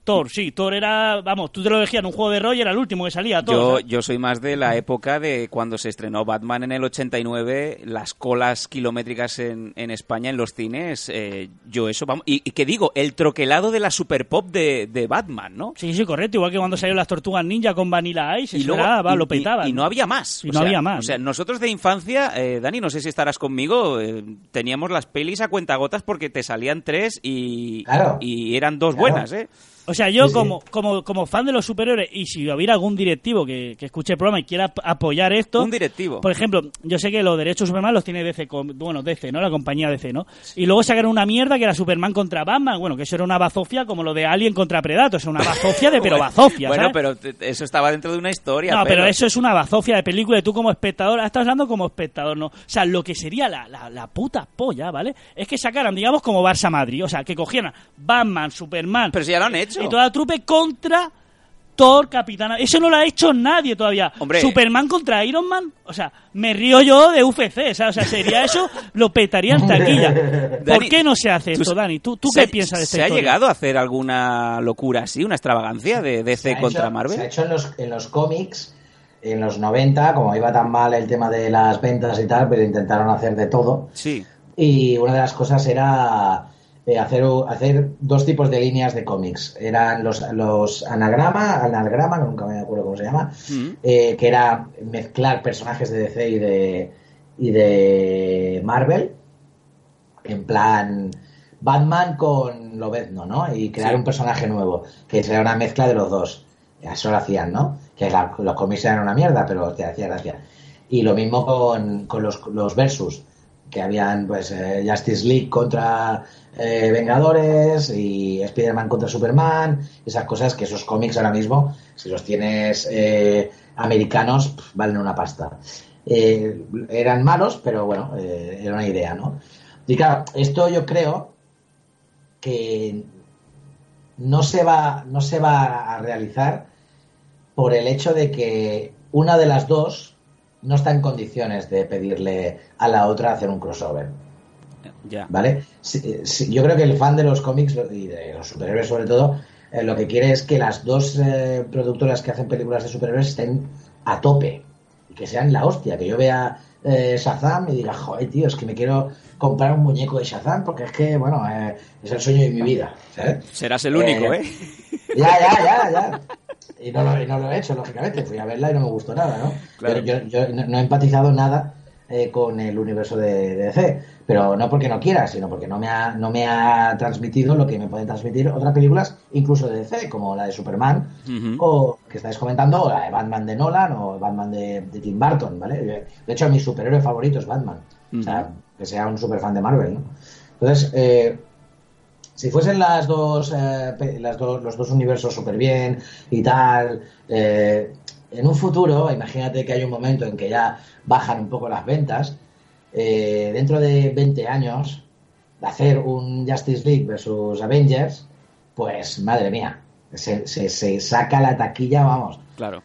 Speaker 7: Thor, sí, Thor era, vamos, tú te lo elegías en un juego de rol y era el último que salía. Thor,
Speaker 6: Yo, yo soy más de la época de cuando se estrenó Batman en el 89, las colas kilométricas en, en España en los cines. eh, yo eso, vamos. Y, y que digo, el troquelado de la super pop de, de Batman, ¿no?
Speaker 7: Sí, sí, correcto. Igual que cuando salieron las tortugas ninja con Vanilla Ice,
Speaker 6: Y,
Speaker 7: eso
Speaker 6: luego,
Speaker 7: era, va,
Speaker 6: y-
Speaker 7: lo
Speaker 6: y-
Speaker 7: petaban.
Speaker 6: y no había más.
Speaker 7: Y
Speaker 6: O
Speaker 7: no
Speaker 6: sea,
Speaker 7: había más.
Speaker 6: O sea, nosotros de infancia, eh, Dani, no sé si estarás conmigo, eh, teníamos las pelis a cuentagotas porque te salían tres y,
Speaker 10: Claro.
Speaker 6: y eran dos
Speaker 10: Claro.
Speaker 6: buenas, ¿eh?
Speaker 7: O sea, yo
Speaker 10: Sí, sí.
Speaker 7: como, como, como fan de los superhéroes, y si hubiera algún directivo que, que escuche el programa y quiera ap- apoyar esto...
Speaker 6: Un directivo.
Speaker 7: Por ejemplo, yo sé que los derechos de Superman los tiene DC, bueno, DC, ¿no? La compañía DC, ¿no? Y luego sacaron una mierda que era Superman contra Batman, bueno, que eso era una bazofia como lo de Alien contra Predator, es una bazofia de pero bazofia,
Speaker 6: Bueno,
Speaker 7: ¿sabes?
Speaker 6: pero eso estaba dentro de una historia.
Speaker 7: No, pero
Speaker 6: Pedro.
Speaker 7: eso es una bazofia de película y tú como espectador, estás hablando como espectador, ¿no? O sea, lo que sería la, la, la puta polla, ¿vale? Es que sacaran, digamos, como Barça Madrid, o sea, que cogieran Batman, Superman...
Speaker 6: Pero si ya lo han hecho.
Speaker 7: Y toda la trupe contra Thor, Capitana... Eso no lo ha hecho nadie todavía.
Speaker 6: Hombre.
Speaker 7: Superman contra Iron Man, o sea, me río yo de UFC, ¿sabes? O sea, sería eso, lo petaría en taquilla. ¿Por
Speaker 6: Dani,
Speaker 7: qué no se hace
Speaker 6: tú-
Speaker 7: esto, Dani? ¿Tú, tú
Speaker 6: ¿Se
Speaker 7: qué
Speaker 6: ha-
Speaker 7: piensas de esta
Speaker 6: ¿Se ha llegado a hacer alguna locura así, una extravagancia de DC contra Marvel?
Speaker 10: Se ha hecho en los, en los cómics, en los 90, como iba tan mal el tema de las ventas y tal, pero intentaron hacer de todo.
Speaker 6: Sí.
Speaker 10: Y una de las cosas era eh, hacer, hacer dos tipos de líneas de cómics. Eran los, los anagrama, anagrama, nunca me acuerdo cómo se llama,
Speaker 6: Mm.
Speaker 10: eh, que era mezclar personajes de DC y de, y de Marvel, en plan Batman con Lobezno, ¿no? Y crear
Speaker 6: Sí.
Speaker 10: un personaje nuevo, que sería una mezcla de los dos. Eso lo hacían, ¿no? Que la- los cómics eran una mierda, pero te hacía gracia. Y lo mismo con, con los, los versus, que habían pues eh, Justice League contra eh, Vengadores y Spider-Man contra Superman, esas cosas que esos cómics ahora mismo, si los tienes eh, americanos, valen una pasta. Eh, eran malos, pero bueno, era una idea, ¿no? Y claro, esto yo creo que no se va, no se va a realizar por el hecho de que una de las dos no está en condiciones de pedirle a la otra hacer un crossover.
Speaker 6: Ya.
Speaker 10: ¿Vale? Sí, sí, yo creo que el fan de los cómics y de los superhéroes sobre todo, eh, lo que quiere es que las dos eh, productoras que hacen películas de superhéroes estén a tope y que sean la hostia, que yo vea eh, Shazam y diga, joder, tío, es que me quiero comprar un muñeco de Shazam porque es que, bueno, eh, es el sueño de mi vida, ¿sabes?
Speaker 6: Serás el único,
Speaker 10: Eh,
Speaker 6: ¿eh?
Speaker 10: Ya, ya, ya, ya. Y no lo, y no lo he hecho, lógicamente. Fui a verla y no me gustó nada, ¿no?
Speaker 6: Claro.
Speaker 10: Yo, yo- no he empatizado nada eh, con el universo de, de DC. Pero no porque no quiera, sino porque no me, ha, no me ha transmitido lo que me pueden transmitir otras películas, incluso de DC, como la de Superman, o que estáis comentando, o la de Batman de Nolan o Batman de, de Tim Burton, ¿vale? De hecho, mi superhéroe favorito es Batman. O sea, que sea un superfan de Marvel, ¿no? Entonces, eh, si fuesen las dos, eh, las dos los dos universos súper bien y tal, eh, en un futuro, imagínate que hay un momento en que ya bajan un poco las ventas, eh, dentro de 20 años, hacer un Justice League versus Avengers, pues madre mía, se, se- se saca la taquilla, vamos,
Speaker 6: Claro.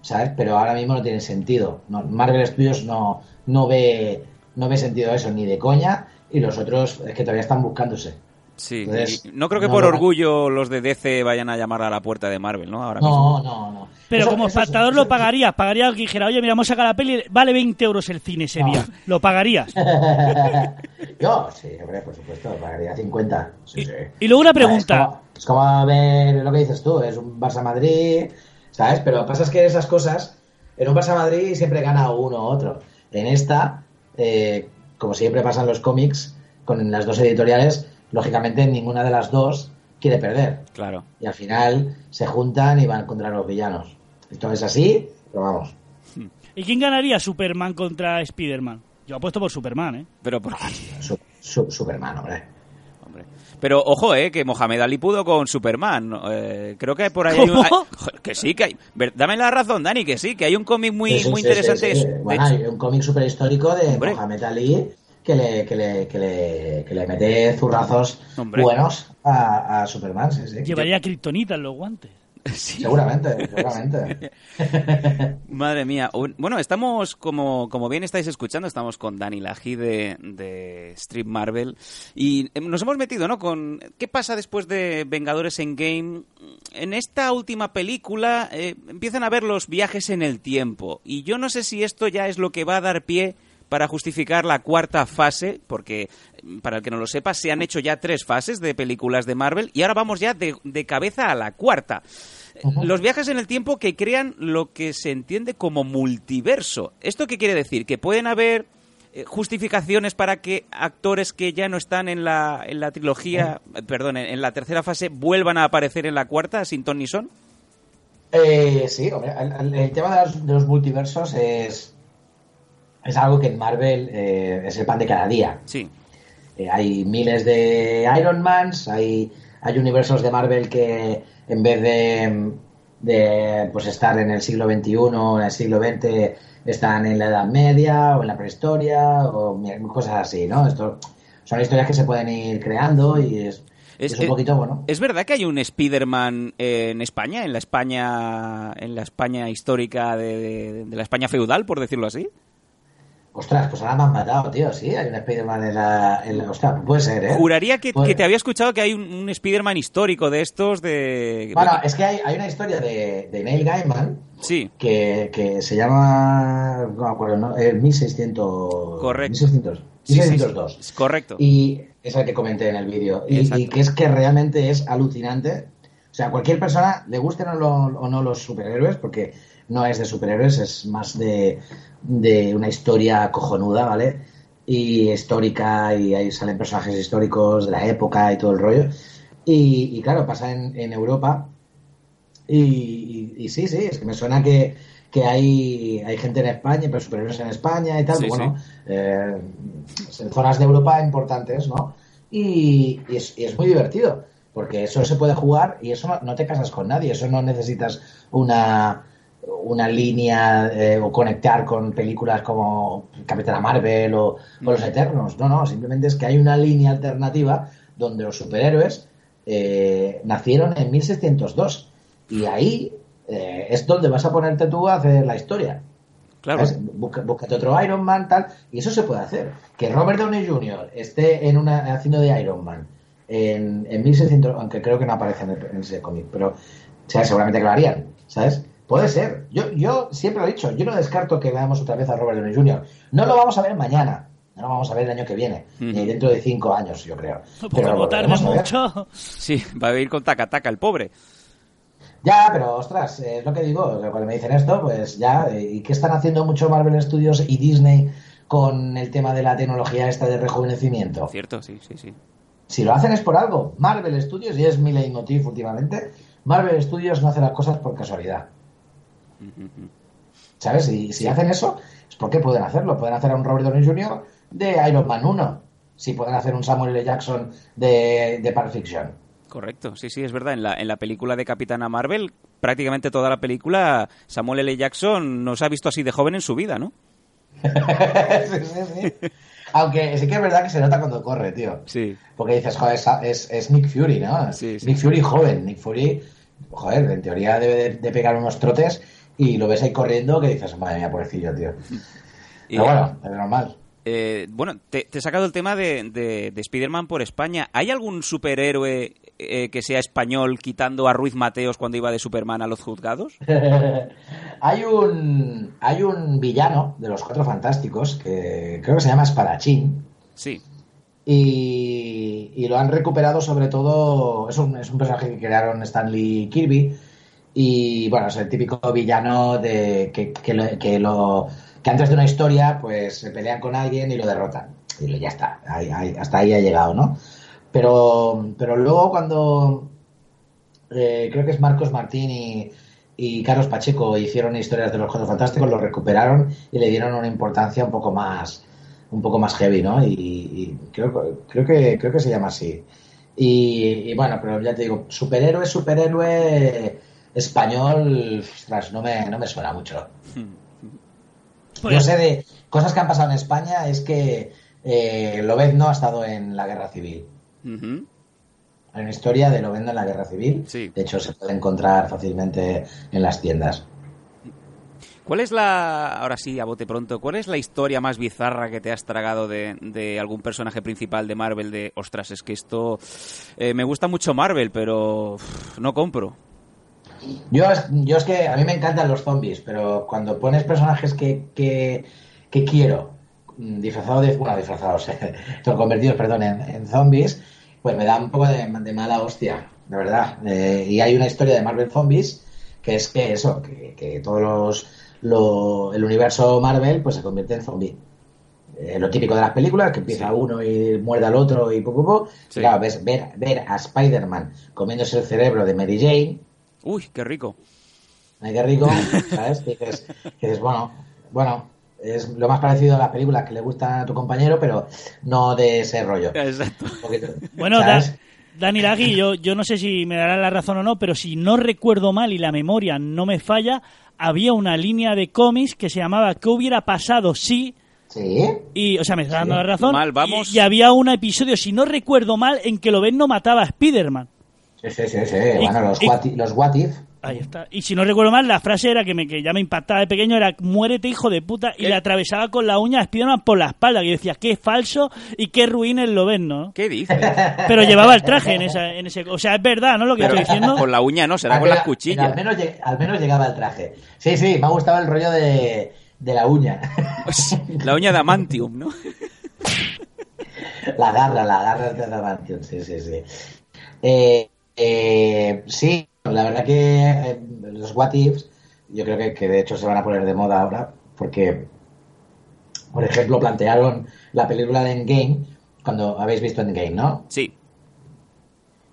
Speaker 10: ¿sabes? Pero ahora mismo no tiene sentido. No, Marvel Studios no, no ve no ve sentido eso ni de coña y los otros es que todavía están buscándose.
Speaker 6: Sí.
Speaker 10: Entonces,
Speaker 6: y no creo que por
Speaker 10: lo-
Speaker 6: orgullo los de DC vayan a llamar a la puerta de Marvel, ¿no? Ahora
Speaker 10: No,
Speaker 6: mismo.
Speaker 10: no, no.
Speaker 7: Pero
Speaker 10: Eso-
Speaker 7: como
Speaker 10: eso-
Speaker 7: espectador
Speaker 10: eso-
Speaker 7: lo pagarías, pagarías que dijera, oye, mira, vamos a sacar la peli, vale 20 euros el cine ese
Speaker 10: No.
Speaker 7: día. ¿Lo pagarías?
Speaker 10: Yo, sí, hombre, por supuesto, pagaría 50. Sí, sí.
Speaker 7: Y luego una
Speaker 10: Es
Speaker 7: pregunta.
Speaker 10: como, es como ver lo que dices tú, es un Barça Madrid, ¿sabes? Pero lo que pasa es que esas cosas, en un Barça Madrid siempre gana uno u otro. En esta, eh, como siempre pasa en los cómics, con las dos editoriales, lógicamente ninguna de las dos quiere perder.
Speaker 6: Claro.
Speaker 10: Y al final se juntan y van contra los villanos. Esto es así, pero vamos.
Speaker 7: ¿Y quién ganaría Superman contra Spider-Man? Yo apuesto por Superman, ¿eh?
Speaker 6: Pero por
Speaker 10: Su- su- Superman, hombre.
Speaker 6: Hombre. Pero ojo, eh, que Mohamed Ali pudo con Superman. Eh, creo que por ahí joder, que sí, que hay. ver- Dame la razón, Dani, que sí, que hay un cómic muy,
Speaker 10: Sí, sí,
Speaker 6: muy
Speaker 10: sí,
Speaker 6: interesante.
Speaker 10: sí, sí.
Speaker 6: De
Speaker 10: Bueno,
Speaker 6: hecho-
Speaker 10: hay un cómic super histórico de
Speaker 6: Hombre.
Speaker 10: Mohamed Ali que le, que le, que le, que le mete zurrazos
Speaker 6: Hombre.
Speaker 10: buenos a, a Superman, sí, sí.
Speaker 7: Llevaría kriptonita en los guantes.
Speaker 6: Sí.
Speaker 10: Seguramente, seguramente.
Speaker 6: Madre mía. Bueno, estamos, como, como bien estáis escuchando, estamos con Dani Laji de, de Street Marvel. Y eh, nos hemos metido, ¿no? Con qué pasa después de Vengadores en Game. En esta última película eh, empiezan a ver los viajes en el tiempo. Y yo no sé si esto ya es lo que va a dar pie para justificar la cuarta fase, porque mm, para el que no lo sepa, se han hecho ya tres fases de películas de Marvel y ahora vamos ya de, de cabeza a la cuarta. Los viajes en el tiempo que crean lo que se entiende como multiverso. ¿Esto qué quiere decir? Que pueden haber eh, justificaciones para que actores que ya no están en la, en la trilogía, eh, perdón, en, en la tercera fase, vuelvan a aparecer en la cuarta sin ton ni son?
Speaker 10: Eh, sí, hombre, el, el- el tema de los, de los multiversos es, es algo que en Marvel eh, es el pan de cada día.
Speaker 6: Sí.
Speaker 10: Eh, hay miles de Iron Mans, hay, hay universos de Marvel que en vez de, de pues estar en el siglo XXI o en el siglo XX están en la Edad Media o en la prehistoria o cosas así, ¿no? Esto son historias que se pueden ir creando y es,
Speaker 6: Es,
Speaker 10: es un poquito bueno.
Speaker 6: ¿Es verdad que hay un Spider-Man eh, en España, en la España, en la España histórica de, de- de la España feudal, por decirlo así?
Speaker 10: Ostras, pues ahora me han matado, tío, sí, hay un Spider-Man en la, en la- Ostras, puede ser, ¿eh?
Speaker 6: Juraría que,
Speaker 10: Puede-
Speaker 6: que te había escuchado que hay un, un Spider-Man histórico de estos de...
Speaker 10: Bueno, es que hay, hay una historia de, de Neil Gaiman
Speaker 6: Sí,
Speaker 10: que, que se llama, no me acuerdo, ¿no? El 1600...
Speaker 6: Correcto.
Speaker 10: 1600,
Speaker 6: Sí, sí, sí.
Speaker 10: 1602.
Speaker 6: es correcto.
Speaker 10: Y es el que comenté en el vídeo. Y, que es que realmente es alucinante. O sea, cualquier persona, le gusten o, lo- o no los superhéroes, porque no es de superhéroes, es más de, de una historia cojonuda, ¿vale? Y histórica, y ahí salen personajes históricos de la época y todo el rollo. Y, y claro, pasa en, en Europa. Y, y- y sí, sí, es que me suena que, que hay, hay gente en España, pero superhéroes en España y tal.
Speaker 6: Sí,
Speaker 10: bueno, eh, en zonas de Europa importantes, ¿no? Y, y es, y es muy divertido, porque eso se puede jugar y eso no, no te casas con nadie, eso no necesitas una, una línea eh, o conectar con películas como Capitana Marvel o, o Los Eternos, no, no, simplemente es que hay una línea alternativa donde los superhéroes eh, nacieron en 1602 y ahí eh, es donde vas a ponerte tú a hacer la historia.
Speaker 6: Claro.
Speaker 10: Busca- búscate otro Iron Man, tal, y eso se puede hacer. Que Robert Downey Jr. esté en una, haciendo de Iron Man en, en 1600, aunque creo que no aparece en, el- en ese cómic, pero o sea, seguramente que lo harían, ¿sabes? Puede ser. Yo, yo siempre lo he dicho, yo no descarto que veamos otra vez a Robert Downey Jr. No lo vamos a ver mañana, no lo vamos a ver el año que viene, ni dentro de cinco años, yo creo.
Speaker 7: Porque
Speaker 10: Pero lo
Speaker 7: mucho.
Speaker 6: Sí, va a ir con taca-taca el pobre.
Speaker 10: Ya, pero ostras, es lo que digo, que cuando me dicen esto, pues ya, eh, ¿y qué están haciendo mucho Marvel Studios y Disney con el tema de la tecnología esta de rejuvenecimiento?
Speaker 6: Cierto, sí, sí, sí.
Speaker 10: Si lo hacen es por algo. Marvel Studios, y es mi leitmotiv últimamente, Marvel Studios no hace las cosas por casualidad. ¿Sabes? Y si hacen eso, es porque pueden hacerlo. Pueden hacer a un Robert Downey Jr. de Iron Man 1. Si pueden hacer un Samuel L. Jackson de, de Pulp Fiction.
Speaker 6: Correcto, sí, sí, es verdad. En la, en la película de Capitana Marvel, prácticamente toda la película, Samuel L. Jackson nos ha visto así de joven en su vida, ¿no?
Speaker 10: sí, sí, sí. Aunque sí que es verdad que se nota cuando corre, tío.
Speaker 6: Sí.
Speaker 10: Porque dices, joder, es, es, es Nick Fury, ¿no?
Speaker 6: Sí, sí.
Speaker 10: Nick Fury joven. Nick Fury, joder, en teoría debe de, de pegar unos trotes y lo ves ahí corriendo que dices, madre mía, pobrecillo, tío. Pero bueno, es normal.
Speaker 6: Eh, bueno, te, te he sacado el tema de, de, de Spider-Man por España. ¿Hay algún superhéroe eh, que sea español quitando a Ruiz Mateos cuando iba de Superman a los juzgados?
Speaker 10: hay un hay un villano de los Cuatro Fantásticos que creo que se llama Espadachín
Speaker 6: Sí.
Speaker 10: y, y lo han recuperado sobre todo es un, es un personaje que crearon Stanley Kirby y bueno es el típico villano de que, que lo, que lo- que antes de una historia pues se pelean con alguien y lo derrotan y ya está hasta ahí ha llegado no pero pero luego cuando eh, creo que es Marcos Martín y, y Carlos Pacheco hicieron historias de los Cuatro Fantásticos, lo recuperaron y le dieron una importancia un poco más un poco más heavy, ¿no? Y, creo, creo que creo que se llama así. Y bueno, pero ya te digo, superhéroe, superhéroe español, ostras, no me, no me suena mucho.
Speaker 7: Pues-
Speaker 10: Yo sé de cosas que han pasado en España, es que eh, Lobezno ha estado en la guerra civil.
Speaker 6: Ujú.
Speaker 10: Hay una historia de Lobezno en la guerra civil.
Speaker 6: Sí.
Speaker 10: De hecho, se puede encontrar fácilmente en las tiendas.
Speaker 6: ¿Cuál es la, ahora sí, a bote pronto, cuál es la historia más bizarra que te has tragado de, de algún personaje principal de Marvel? De, ostras, es que esto... eh, me gusta mucho Marvel, pero no compro.
Speaker 10: Yo es, yo es que a mí me encantan los zombies, pero cuando pones personajes que, que, que quiero, mm, disfrazados de, bueno, disfrazados, son convertidos, perdón, en, en zombies, pues me da un poco de, de mala hostia, de verdad. Eh, y hay una historia de Marvel Zombies que es que eso, que, que todos los, lo- el universo Marvel pues se convierte en zombie. eh, lo típico de las películas, que empieza uno y muerde al otro y poco poco.
Speaker 6: Sí.
Speaker 10: Claro, ves, ver, ver a Spider-Man comiéndose el cerebro de Mary Jane,
Speaker 6: Uy, qué rico.
Speaker 10: ay, qué rico, ¿sabes? Que dices, que dices, bueno, bueno, es lo más parecido a las películas que le gustan a tu compañero, pero no de ese rollo.
Speaker 6: Exacto.
Speaker 7: Bueno, da-
Speaker 10: ¿sabes?
Speaker 7: Dani Lagui, yo, yo no sé si me dará la razón o no, pero si no recuerdo mal y la memoria no me falla, había una línea de cómics que se llamaba ¿Qué hubiera pasado si...?
Speaker 10: Sí.
Speaker 7: Y, o sea, me está dando la razón.
Speaker 6: Mal, vamos.
Speaker 7: Y, y había un episodio, si no recuerdo mal, en que Loven no mataba a Spider-Man.
Speaker 10: Sí, sí, sí, sí.
Speaker 7: Y-
Speaker 10: Bueno, los
Speaker 7: y-
Speaker 10: what, if- los what if.
Speaker 7: Ahí está. Y si no recuerdo mal, la frase era que, me, que ya me impactaba de pequeño, era muérete hijo de puta, y le atravesaba con la uña a Spider-Man por la espalda, que yo decía, qué falso y qué ruin el Loven, ¿no?
Speaker 6: ¿Qué dices?
Speaker 7: Pero llevaba el traje en, esa, en ese... O sea, es verdad, ¿no? Lo que
Speaker 6: Pero
Speaker 7: estoy diciendo.
Speaker 6: con la uña no, será
Speaker 10: Ah,
Speaker 6: con las cuchillas.
Speaker 10: Al menos, al menos llegaba el traje. Sí, sí, me ha gustado el rollo de, de la uña.
Speaker 6: La uña de Amantium, ¿no?
Speaker 10: La garra, la garra de Adamantium, sí, sí, sí. Eh, eh, sí, la verdad que eh, los what ifs, yo creo que, que de hecho se van a poner de moda ahora, porque, por ejemplo, plantearon la película de Endgame, cuando habéis visto Endgame, ¿no?
Speaker 6: Sí.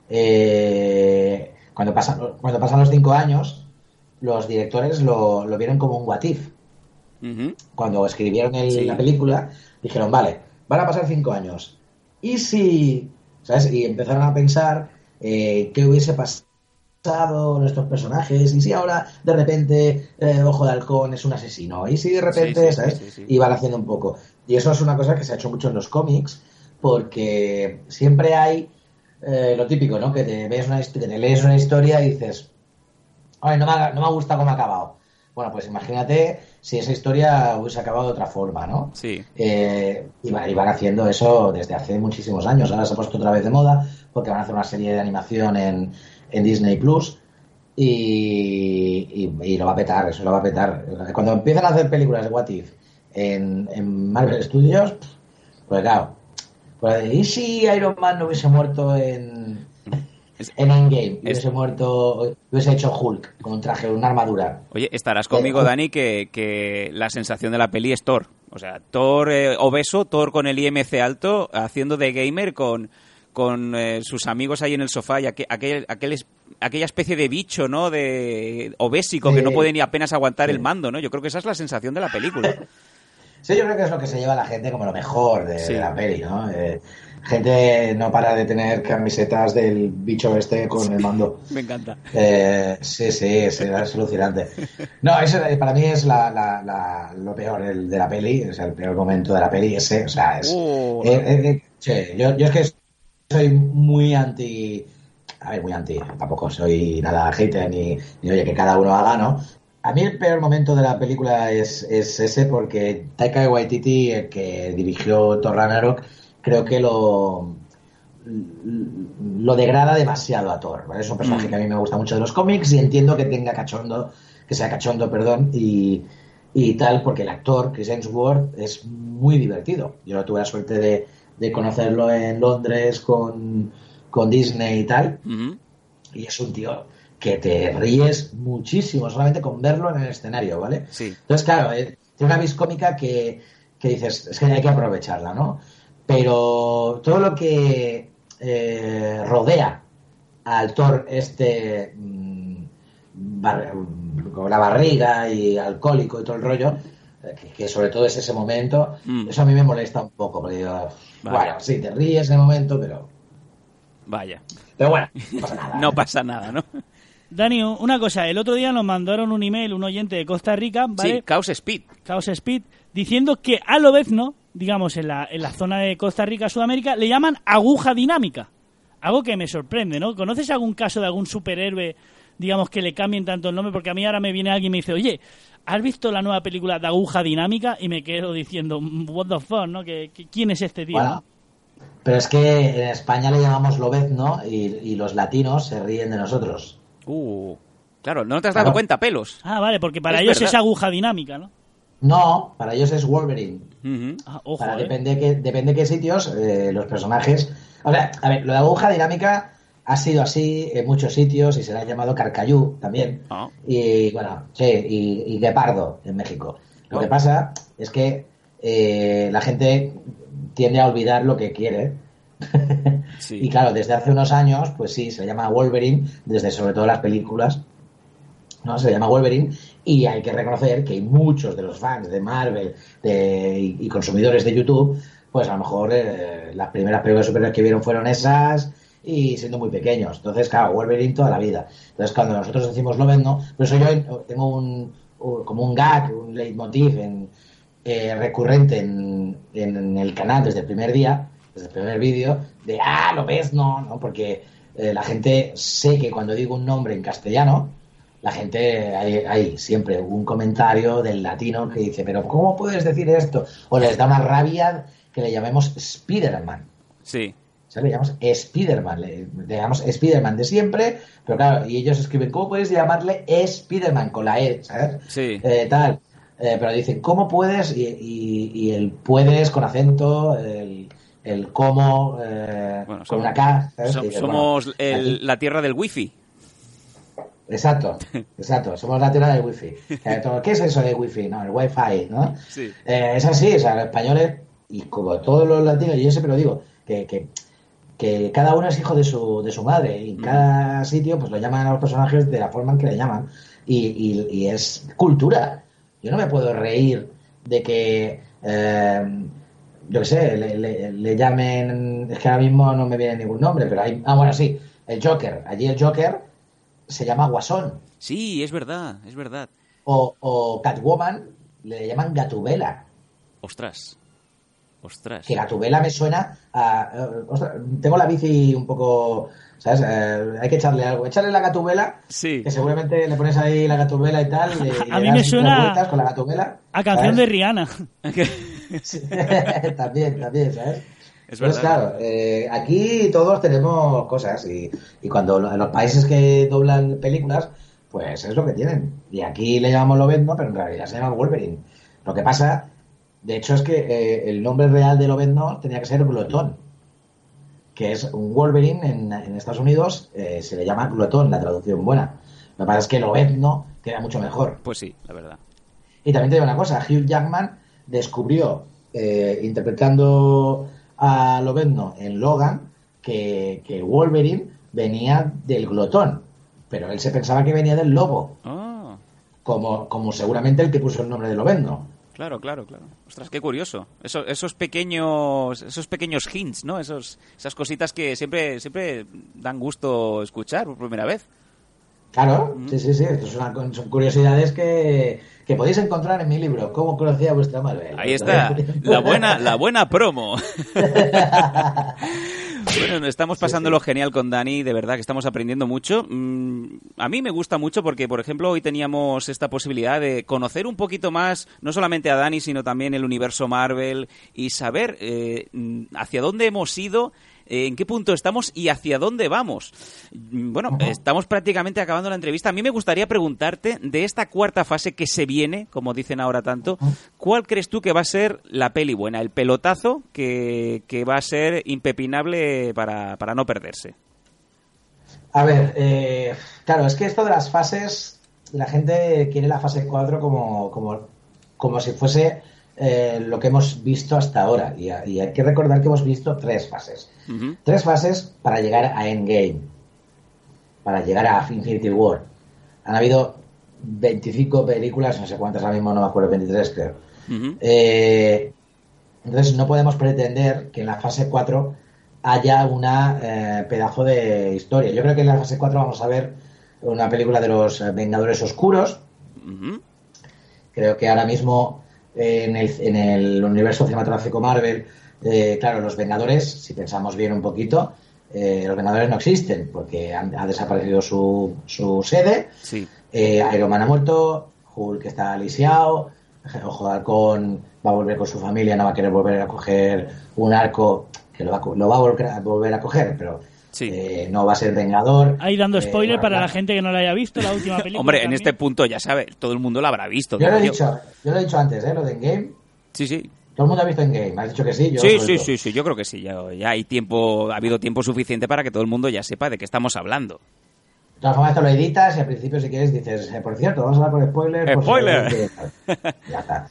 Speaker 10: Eh, cuando, pasan, cuando pasan los cinco años, los directores lo, lo vieron como un what if. Cuando escribieron el-
Speaker 6: Sí.
Speaker 10: la película, dijeron, vale, van a pasar cinco años. ¿Y si...? ¿Sabes? Y empezaron a pensar eh, qué hubiese pasado nuestros personajes. ¿Y si ahora, de repente, eh, Ojo de Halcón es un asesino? ¿Y si de repente,
Speaker 6: Sí, sí,
Speaker 10: ¿sabes?
Speaker 6: sí, sí, sí.
Speaker 10: Y van haciendo un poco. Y eso es una cosa que se ha hecho mucho en los cómics, porque siempre hay eh, lo típico, ¿no? Que te, ves una, te lees una historia y dices, Ay, no me, ha, no me ha gustado cómo ha acabado. Bueno, pues imagínate si esa historia hubiese acabado de otra forma, ¿no?
Speaker 6: Sí.
Speaker 10: Eh, van haciendo eso desde hace muchísimos años. Ahora se ha puesto otra vez de moda porque van a hacer una serie de animación en, en Disney Plus y, y- y lo va a petar, eso lo va a petar. Cuando empiezan a hacer películas de What If en, en Marvel Studios, pues claro, pues, ¿y si Iron Man no hubiese muerto en, en Endgame? Hubiese muerto, hubiese hecho Hulk con un traje, una armadura.
Speaker 6: Oye, estarás conmigo,
Speaker 10: Eh,
Speaker 6: Dani, que, que la sensación de la peli es Thor. O sea, Thor eh, obeso, Thor con el IMC alto, haciendo de gamer con, con eh, sus amigos ahí en el sofá y aquel, aquel, aquel es- aquella especie de bicho, ¿no? De obésico que no puede ni apenas aguantar el mando, ¿no? Yo creo que esa es la sensación de la película.
Speaker 10: Sí, yo creo que es lo que se lleva la gente como lo mejor de,
Speaker 6: Sí.
Speaker 10: de la peli, ¿no? Eh, gente no para de tener camisetas del bicho este con el mando.
Speaker 6: Me encanta.
Speaker 10: Eh, sí, sí, es, es alucinante. No, ese eh, para mí es la, la- la- lo peor el de la peli, es el peor momento de la peli, ese, o sea, es...
Speaker 6: Oh.
Speaker 10: eh, eh, eh, sí, yo, yo es que soy muy anti... A ver, muy anti, tampoco soy nada hater ni, ni oye, que cada uno haga, ¿no? A mí el peor momento de la película es, es ese porque Taika Waititi, el que dirigió Thor Ragnarok, creo que lo, lo degrada demasiado a Thor. ¿vale? Es un personaje
Speaker 6: Mm.
Speaker 10: que a mí me gusta mucho de los cómics y entiendo que tenga cachondo, que sea cachondo, perdón, y, y tal, porque el actor, Chris Hemsworth, es muy divertido. Yo tuve la suerte de, de conocerlo en Londres con, con Disney y tal, y es un tío que te ríes muchísimo solamente con verlo en el escenario, ¿vale?
Speaker 6: Sí.
Speaker 10: Entonces, claro, eh, tiene una vis cómica que, que dices, es que hay que aprovecharla, ¿no? Pero todo lo que eh, rodea al Thor este mm, bar- mm, con la barriga y alcohólico y todo el rollo, eh, que, que sobre todo es ese momento,
Speaker 6: Mm.
Speaker 10: eso a mí me molesta un poco, porque digo, bueno, sí, te ríes en el momento, pero,
Speaker 6: Vaya.
Speaker 10: pero bueno, no pasa nada.
Speaker 6: No pasa nada, ¿no?
Speaker 7: Dani, una cosa, el otro día nos mandaron un email un oyente de Costa Rica, ¿vale?
Speaker 6: Sí, Chaos Speed.
Speaker 7: Chaos Speed, diciendo que a Lobezno, digamos en la, en la zona de Costa Rica, Sudamérica, le llaman aguja dinámica. Algo que me sorprende, ¿no? ¿Conoces algún caso de algún superhéroe, digamos, que le cambien tanto el nombre? Porque a mí ahora me viene alguien y me dice, oye, ¿has visto la nueva película de aguja dinámica? Y me quedo diciendo, what the fuck, ¿no? ¿Que, que- quién es este tío?
Speaker 10: Bueno, pero es que en España le llamamos Lobezno y, y los latinos se ríen de nosotros.
Speaker 6: Uh, claro, no te has dado
Speaker 10: Claro.
Speaker 6: cuenta, pelos.
Speaker 7: Ah, vale, porque para
Speaker 6: Es
Speaker 7: ellos
Speaker 6: verdad.
Speaker 7: es aguja dinámica, ¿no?
Speaker 10: No, para ellos es Wolverine.
Speaker 7: Ah, ojo,
Speaker 10: Para,
Speaker 7: ¿eh?
Speaker 10: depende, que, depende qué sitios, eh, los personajes. O sea, a ver, lo de aguja dinámica ha sido así en muchos sitios y se le ha llamado Carcayú también.
Speaker 6: Ah.
Speaker 10: Y bueno, sí, y, y Guepardo en México. Lo que
Speaker 6: Oh.
Speaker 10: pasa es que eh, la gente tiende a olvidar lo que quiere. y claro, desde hace unos años, pues sí, se llama Wolverine, desde sobre todo las películas, ¿no? Se llama Wolverine y hay que reconocer que hay muchos de los fans de Marvel de- y, consumidores de YouTube, pues a lo mejor eh, las primeras películas de superhéroes que vieron fueron esas y siendo muy pequeños. Entonces, claro, Wolverine toda la vida. Entonces, cuando nosotros decimos Lobezno, por eso yo tengo un, un- como un gag, un leitmotiv en, eh, recurrente en, en el canal desde el primer día, desde el primer vídeo, de ah, lo ves, no, no, porque eh, la gente sé que cuando digo un nombre en castellano, la gente hay, hay siempre un comentario del latino que dice, pero ¿cómo puedes decir esto? O les da una rabia que le llamemos Spider-Man.
Speaker 6: Sí.
Speaker 10: O sea, le llamamos Spider-Man, le, le llamamos Spider-Man de siempre, pero claro, y ellos escriben, ¿cómo puedes llamarle Spider-Man con la E, ¿sabes?
Speaker 6: Sí.
Speaker 10: Eh, tal. Eh, pero dicen, ¿cómo puedes? Y, y- y el puedes con acento, el, el cómo eh, con
Speaker 6: somos-
Speaker 10: una K,
Speaker 6: somos
Speaker 10: bueno,
Speaker 6: el- la tierra del wifi.
Speaker 10: Exacto, exacto, somos la tierra del wifi. Eh, ¿Qué es eso de wifi? No, el wifi, ¿no?
Speaker 6: Sí.
Speaker 10: Eh, es así, o sea, los españoles, y como todos los latinos, yo siempre lo digo, que, que, que cada uno es hijo de su, de su madre, y en cada sitio pues lo llaman a los personajes de la forma en que le llaman, y, y- y es cultura. Yo no me puedo reír de que, eh, yo qué sé, le, le- le llamen, es que ahora mismo no me viene ningún nombre, pero hay, ah, bueno, sí, el Joker, allí el Joker se llama Guasón,
Speaker 6: Sí, es verdad, es verdad.
Speaker 10: o, o Catwoman le llaman Gatubela.
Speaker 6: Ostras. Ostras.
Speaker 10: Que Gatubela me suena a. eh, ostras, tengo la bici un poco. ¿Sabes? Eh, hay que echarle algo. Echarle la Gatubela.
Speaker 6: Sí.
Speaker 10: Que seguramente le pones ahí la Gatubela y tal. y- y
Speaker 7: A
Speaker 10: le
Speaker 7: mí me suena-
Speaker 10: con la Gatubela.
Speaker 7: A canción
Speaker 10: ¿sabes?
Speaker 7: de Rihanna.
Speaker 10: también, también, ¿sabes?
Speaker 6: Es
Speaker 10: Entonces,
Speaker 6: verdad.
Speaker 10: claro, eh, aquí todos tenemos cosas y, y cuando en los países que doblan películas, pues es lo que tienen. Y aquí le llamamos Lobezno, pero en realidad se llama Wolverine. Lo que pasa, de hecho, es que eh, el nombre real de Lobezno tenía que ser Glotón, que es un Wolverine en, en Estados Unidos, eh, se le llama Glotón, la traducción buena. Lo que pasa es que Lobezno queda mucho mejor.
Speaker 6: Pues sí, la verdad.
Speaker 10: Y también te digo una cosa, Hugh Jackman descubrió, eh, interpretando a Lobezno en Logan, que, que Wolverine venía del glotón, pero él se pensaba que venía del lobo,
Speaker 6: Ah,
Speaker 10: como, como seguramente el que puso el nombre de Lobezno.
Speaker 6: claro, claro, claro. Ostras, qué curioso. Eso- esos pequeños, esos pequeños hints, ¿no? Esos, esas cositas que siempre, siempre dan gusto escuchar por primera vez.
Speaker 10: Claro, sí, sí, sí, esto es una- son curiosidades que, que podéis encontrar en mi libro, ¿Cómo conocía vuestra madre?
Speaker 6: Ahí está, la buena, la buena promo. Bueno, estamos pasándolo genial con Dani, de verdad que estamos aprendiendo mucho. Mm, A mí me gusta mucho porque, por ejemplo, hoy teníamos esta posibilidad de conocer un poquito más, no solamente a Dani, sino también el universo Marvel y saber eh, mm, hacia dónde hemos ido, en qué punto estamos y hacia dónde vamos. Mm, Bueno, estamos prácticamente acabando la entrevista. A mí me gustaría preguntarte de esta cuarta fase que se viene, como dicen ahora tanto, ¿cuál crees tú que va a ser la peli buena, el pelotazo que, que va a ser impepinable para, para no perderse?
Speaker 10: A ver, eh, claro, es que esto de las fases, la gente quiere la fase 4 como, como, como si fuese eh, lo que hemos visto hasta ahora. Y, y hay que recordar que hemos visto tres fases. Tres fases para llegar a Endgame, para llegar a Infinity War. Han habido 25 películas, no sé cuántas ahora mismo, no me acuerdo, 23 creo. Eh, entonces no podemos pretender que en la fase 4 haya una eh, pedazo de historia. Yo creo que en la fase 4 vamos a ver una película de los eh, Vengadores Oscuros. Creo que ahora mismo eh, en, el, en el universo cinematográfico Marvel, eh, claro, los Vengadores, si pensamos bien un poquito, eh, los Vengadores no existen porque han- ha desaparecido su, su sede.
Speaker 6: Sí.
Speaker 10: Eh, Iron Man ha muerto, Hulk está lisiado, Ojo de Halcón va a volver con su familia, no va a querer volver a coger un arco que lo va a, co- lo va a volver, a volver a coger, pero eh, no va a ser Vengador.
Speaker 7: Ahí dando
Speaker 10: Eh,
Speaker 7: spoiler para la gente que no la haya visto, la última película.
Speaker 6: Hombre, en este punto ya sabe, todo el mundo lo habrá visto.
Speaker 10: Yo lo he dicho, yo lo he dicho antes, ¿eh? Lo de Endgame.
Speaker 6: Sí, sí.
Speaker 10: Todo el mundo ha visto Endgame. Has dicho que sí. Yo
Speaker 6: sí, sí, sí, sí, yo creo que sí. Ya, ya hay tiempo, ha habido tiempo suficiente para que todo el mundo ya sepa de qué estamos hablando.
Speaker 10: De todas formas, esto lo editas y al principio, si quieres, dices, eh, por cierto, vamos a hablar con spoilers. por
Speaker 6: ¡Spoiler!
Speaker 10: que- Ya está.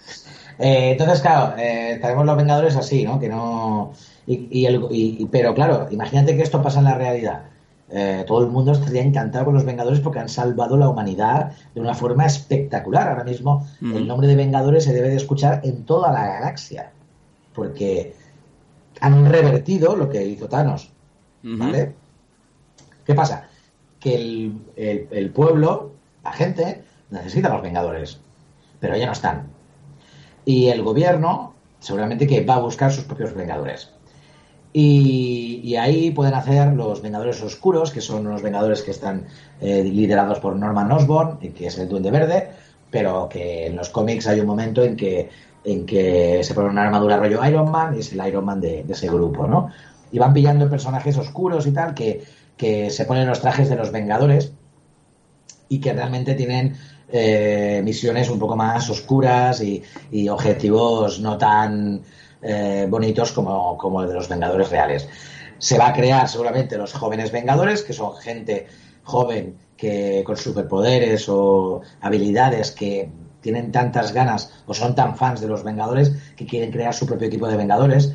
Speaker 10: Eh, entonces, claro, eh, tenemos los Vengadores así, ¿no? Que no. Y, y el- y- pero claro, imagínate que esto pasa en la realidad. Eh, todo el mundo estaría encantado con los Vengadores porque han salvado la humanidad de una forma espectacular. Ahora mismo
Speaker 6: Ujú.
Speaker 10: el nombre de Vengadores se debe de escuchar en toda la galaxia. Porque han revertido lo que hizo Thanos. ¿Qué pasa? Que el, el- el pueblo, la gente, necesita a los Vengadores, pero ya no están. Y el gobierno seguramente que va a buscar sus propios Vengadores. Y, y ahí pueden hacer los Vengadores Oscuros, que son unos Vengadores que están eh, liderados por Norman Osborn, y que es el Duende Verde, pero que en los cómics hay un momento en que, en que se pone una armadura rollo Iron Man y es el Iron Man de, de ese grupo, ¿no? Y van pillando personajes oscuros y tal, que, que se ponen los trajes de los Vengadores y que realmente tienen eh, misiones un poco más oscuras y, y objetivos no tan eh, bonitos como, como el de los Vengadores reales. Se va a crear seguramente los jóvenes Vengadores, que son gente joven que con superpoderes o habilidades que tienen tantas ganas o son tan fans de los Vengadores que quieren crear su propio equipo de Vengadores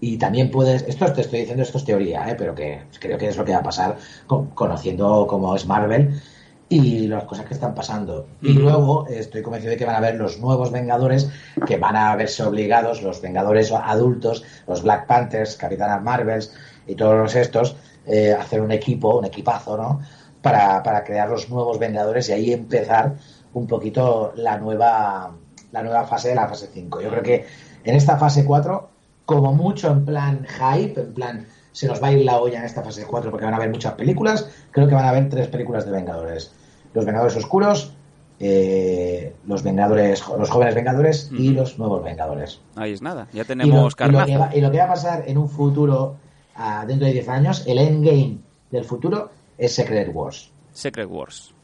Speaker 10: y también puedes, esto te estoy diciendo, esto es teoría, ¿eh? pero que creo que es lo que va a pasar con- conociendo cómo es Marvel y las cosas que están pasando. Y luego estoy convencido de que van a haber los nuevos Vengadores que van a verse obligados, los Vengadores adultos, los Black Panthers, Capitanas Marvels y todos estos, eh, a hacer un equipo, un equipazo, ¿no? Para, para crear los nuevos Vengadores y ahí empezar un poquito la nueva, la nueva fase de la fase 5. Yo creo que en esta fase 4, como mucho en plan hype, en plan se nos va a ir la olla en esta fase 4 porque van a haber muchas películas, creo que van a haber tres películas de Vengadores. Los Vengadores Oscuros, eh, los Vengadores, los jóvenes Vengadores y los nuevos Vengadores.
Speaker 6: Ahí es nada, ya
Speaker 10: Y lo,
Speaker 6: tenemos
Speaker 10: y lo
Speaker 6: carnaza.
Speaker 10: que va, y lo que va a pasar en un futuro, ah, dentro de 10 años, el endgame del futuro es Secret Wars.
Speaker 6: Secret Wars.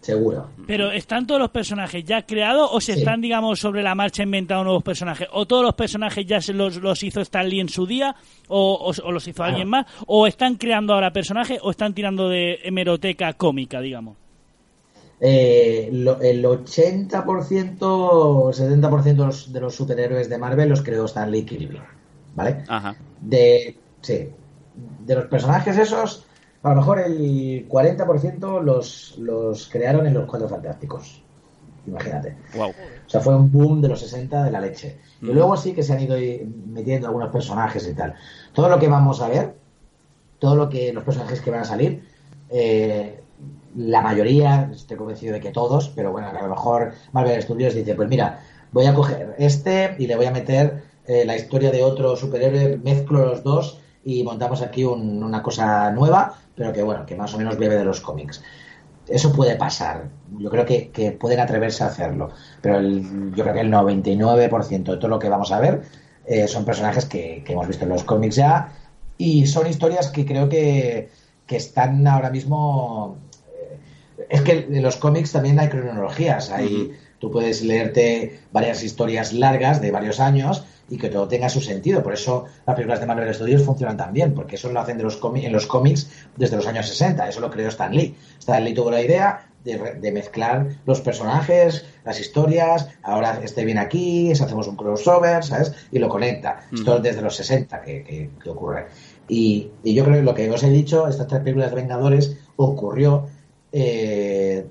Speaker 10: Seguro.
Speaker 7: Pero ¿están todos los personajes ya creados o se
Speaker 10: Sí.
Speaker 7: están, digamos, sobre la marcha inventando nuevos personajes? ¿O todos los personajes ya se los, los hizo Stan Lee en su día o, o- o los hizo alguien más? ¿O están creando ahora personajes o están tirando de hemeroteca cómica, digamos?
Speaker 10: Eh, lo- el 80% o 70% de los, de los superhéroes de Marvel los creó Stan Lee Kirby. ¿Vale?
Speaker 6: Ajá.
Speaker 10: De, sí, de los personajes esos, a lo mejor el 40% los, los crearon en los Cuatro Fantásticos. Imagínate.
Speaker 6: Wow.
Speaker 10: O sea, fue un boom de los 60 de la leche. Y
Speaker 6: Mm.
Speaker 10: luego sí que se han ido metiendo algunos personajes y tal. Todo lo que vamos a ver, todo lo que los personajes que van a salir, eh, la mayoría, estoy convencido de que todos, pero bueno, a lo mejor Marvel Studios dice, pues mira, voy a coger este y le voy a meter eh, la historia de otro superhéroe, mezclo los dos y montamos aquí un- una cosa nueva, pero que bueno, que más o menos bebe de los cómics. Eso puede pasar. Yo creo que, que pueden atreverse a hacerlo. Pero el- yo creo que el 99% de todo lo que vamos a ver eh, son personajes que, que hemos visto en los cómics ya y son historias que creo que, que están ahora mismo... eh, es que en los cómics también hay cronologías. Hay, Tú puedes leerte varias historias largas de varios años y que todo tenga su sentido. Por eso las películas de Marvel Studios funcionan tan bien, porque eso lo hacen de los en los cómics desde los años 60. Eso lo creó Stan Lee. Stan Lee tuvo la idea de, de mezclar los personajes, las historias. Ahora este viene aquí, hacemos un crossover, ¿sabes? Y lo conecta. Esto desde los 60 que, que- que ocurre. Y, y yo creo que lo que os he dicho, estas tres películas de Vengadores, ocurrió eh,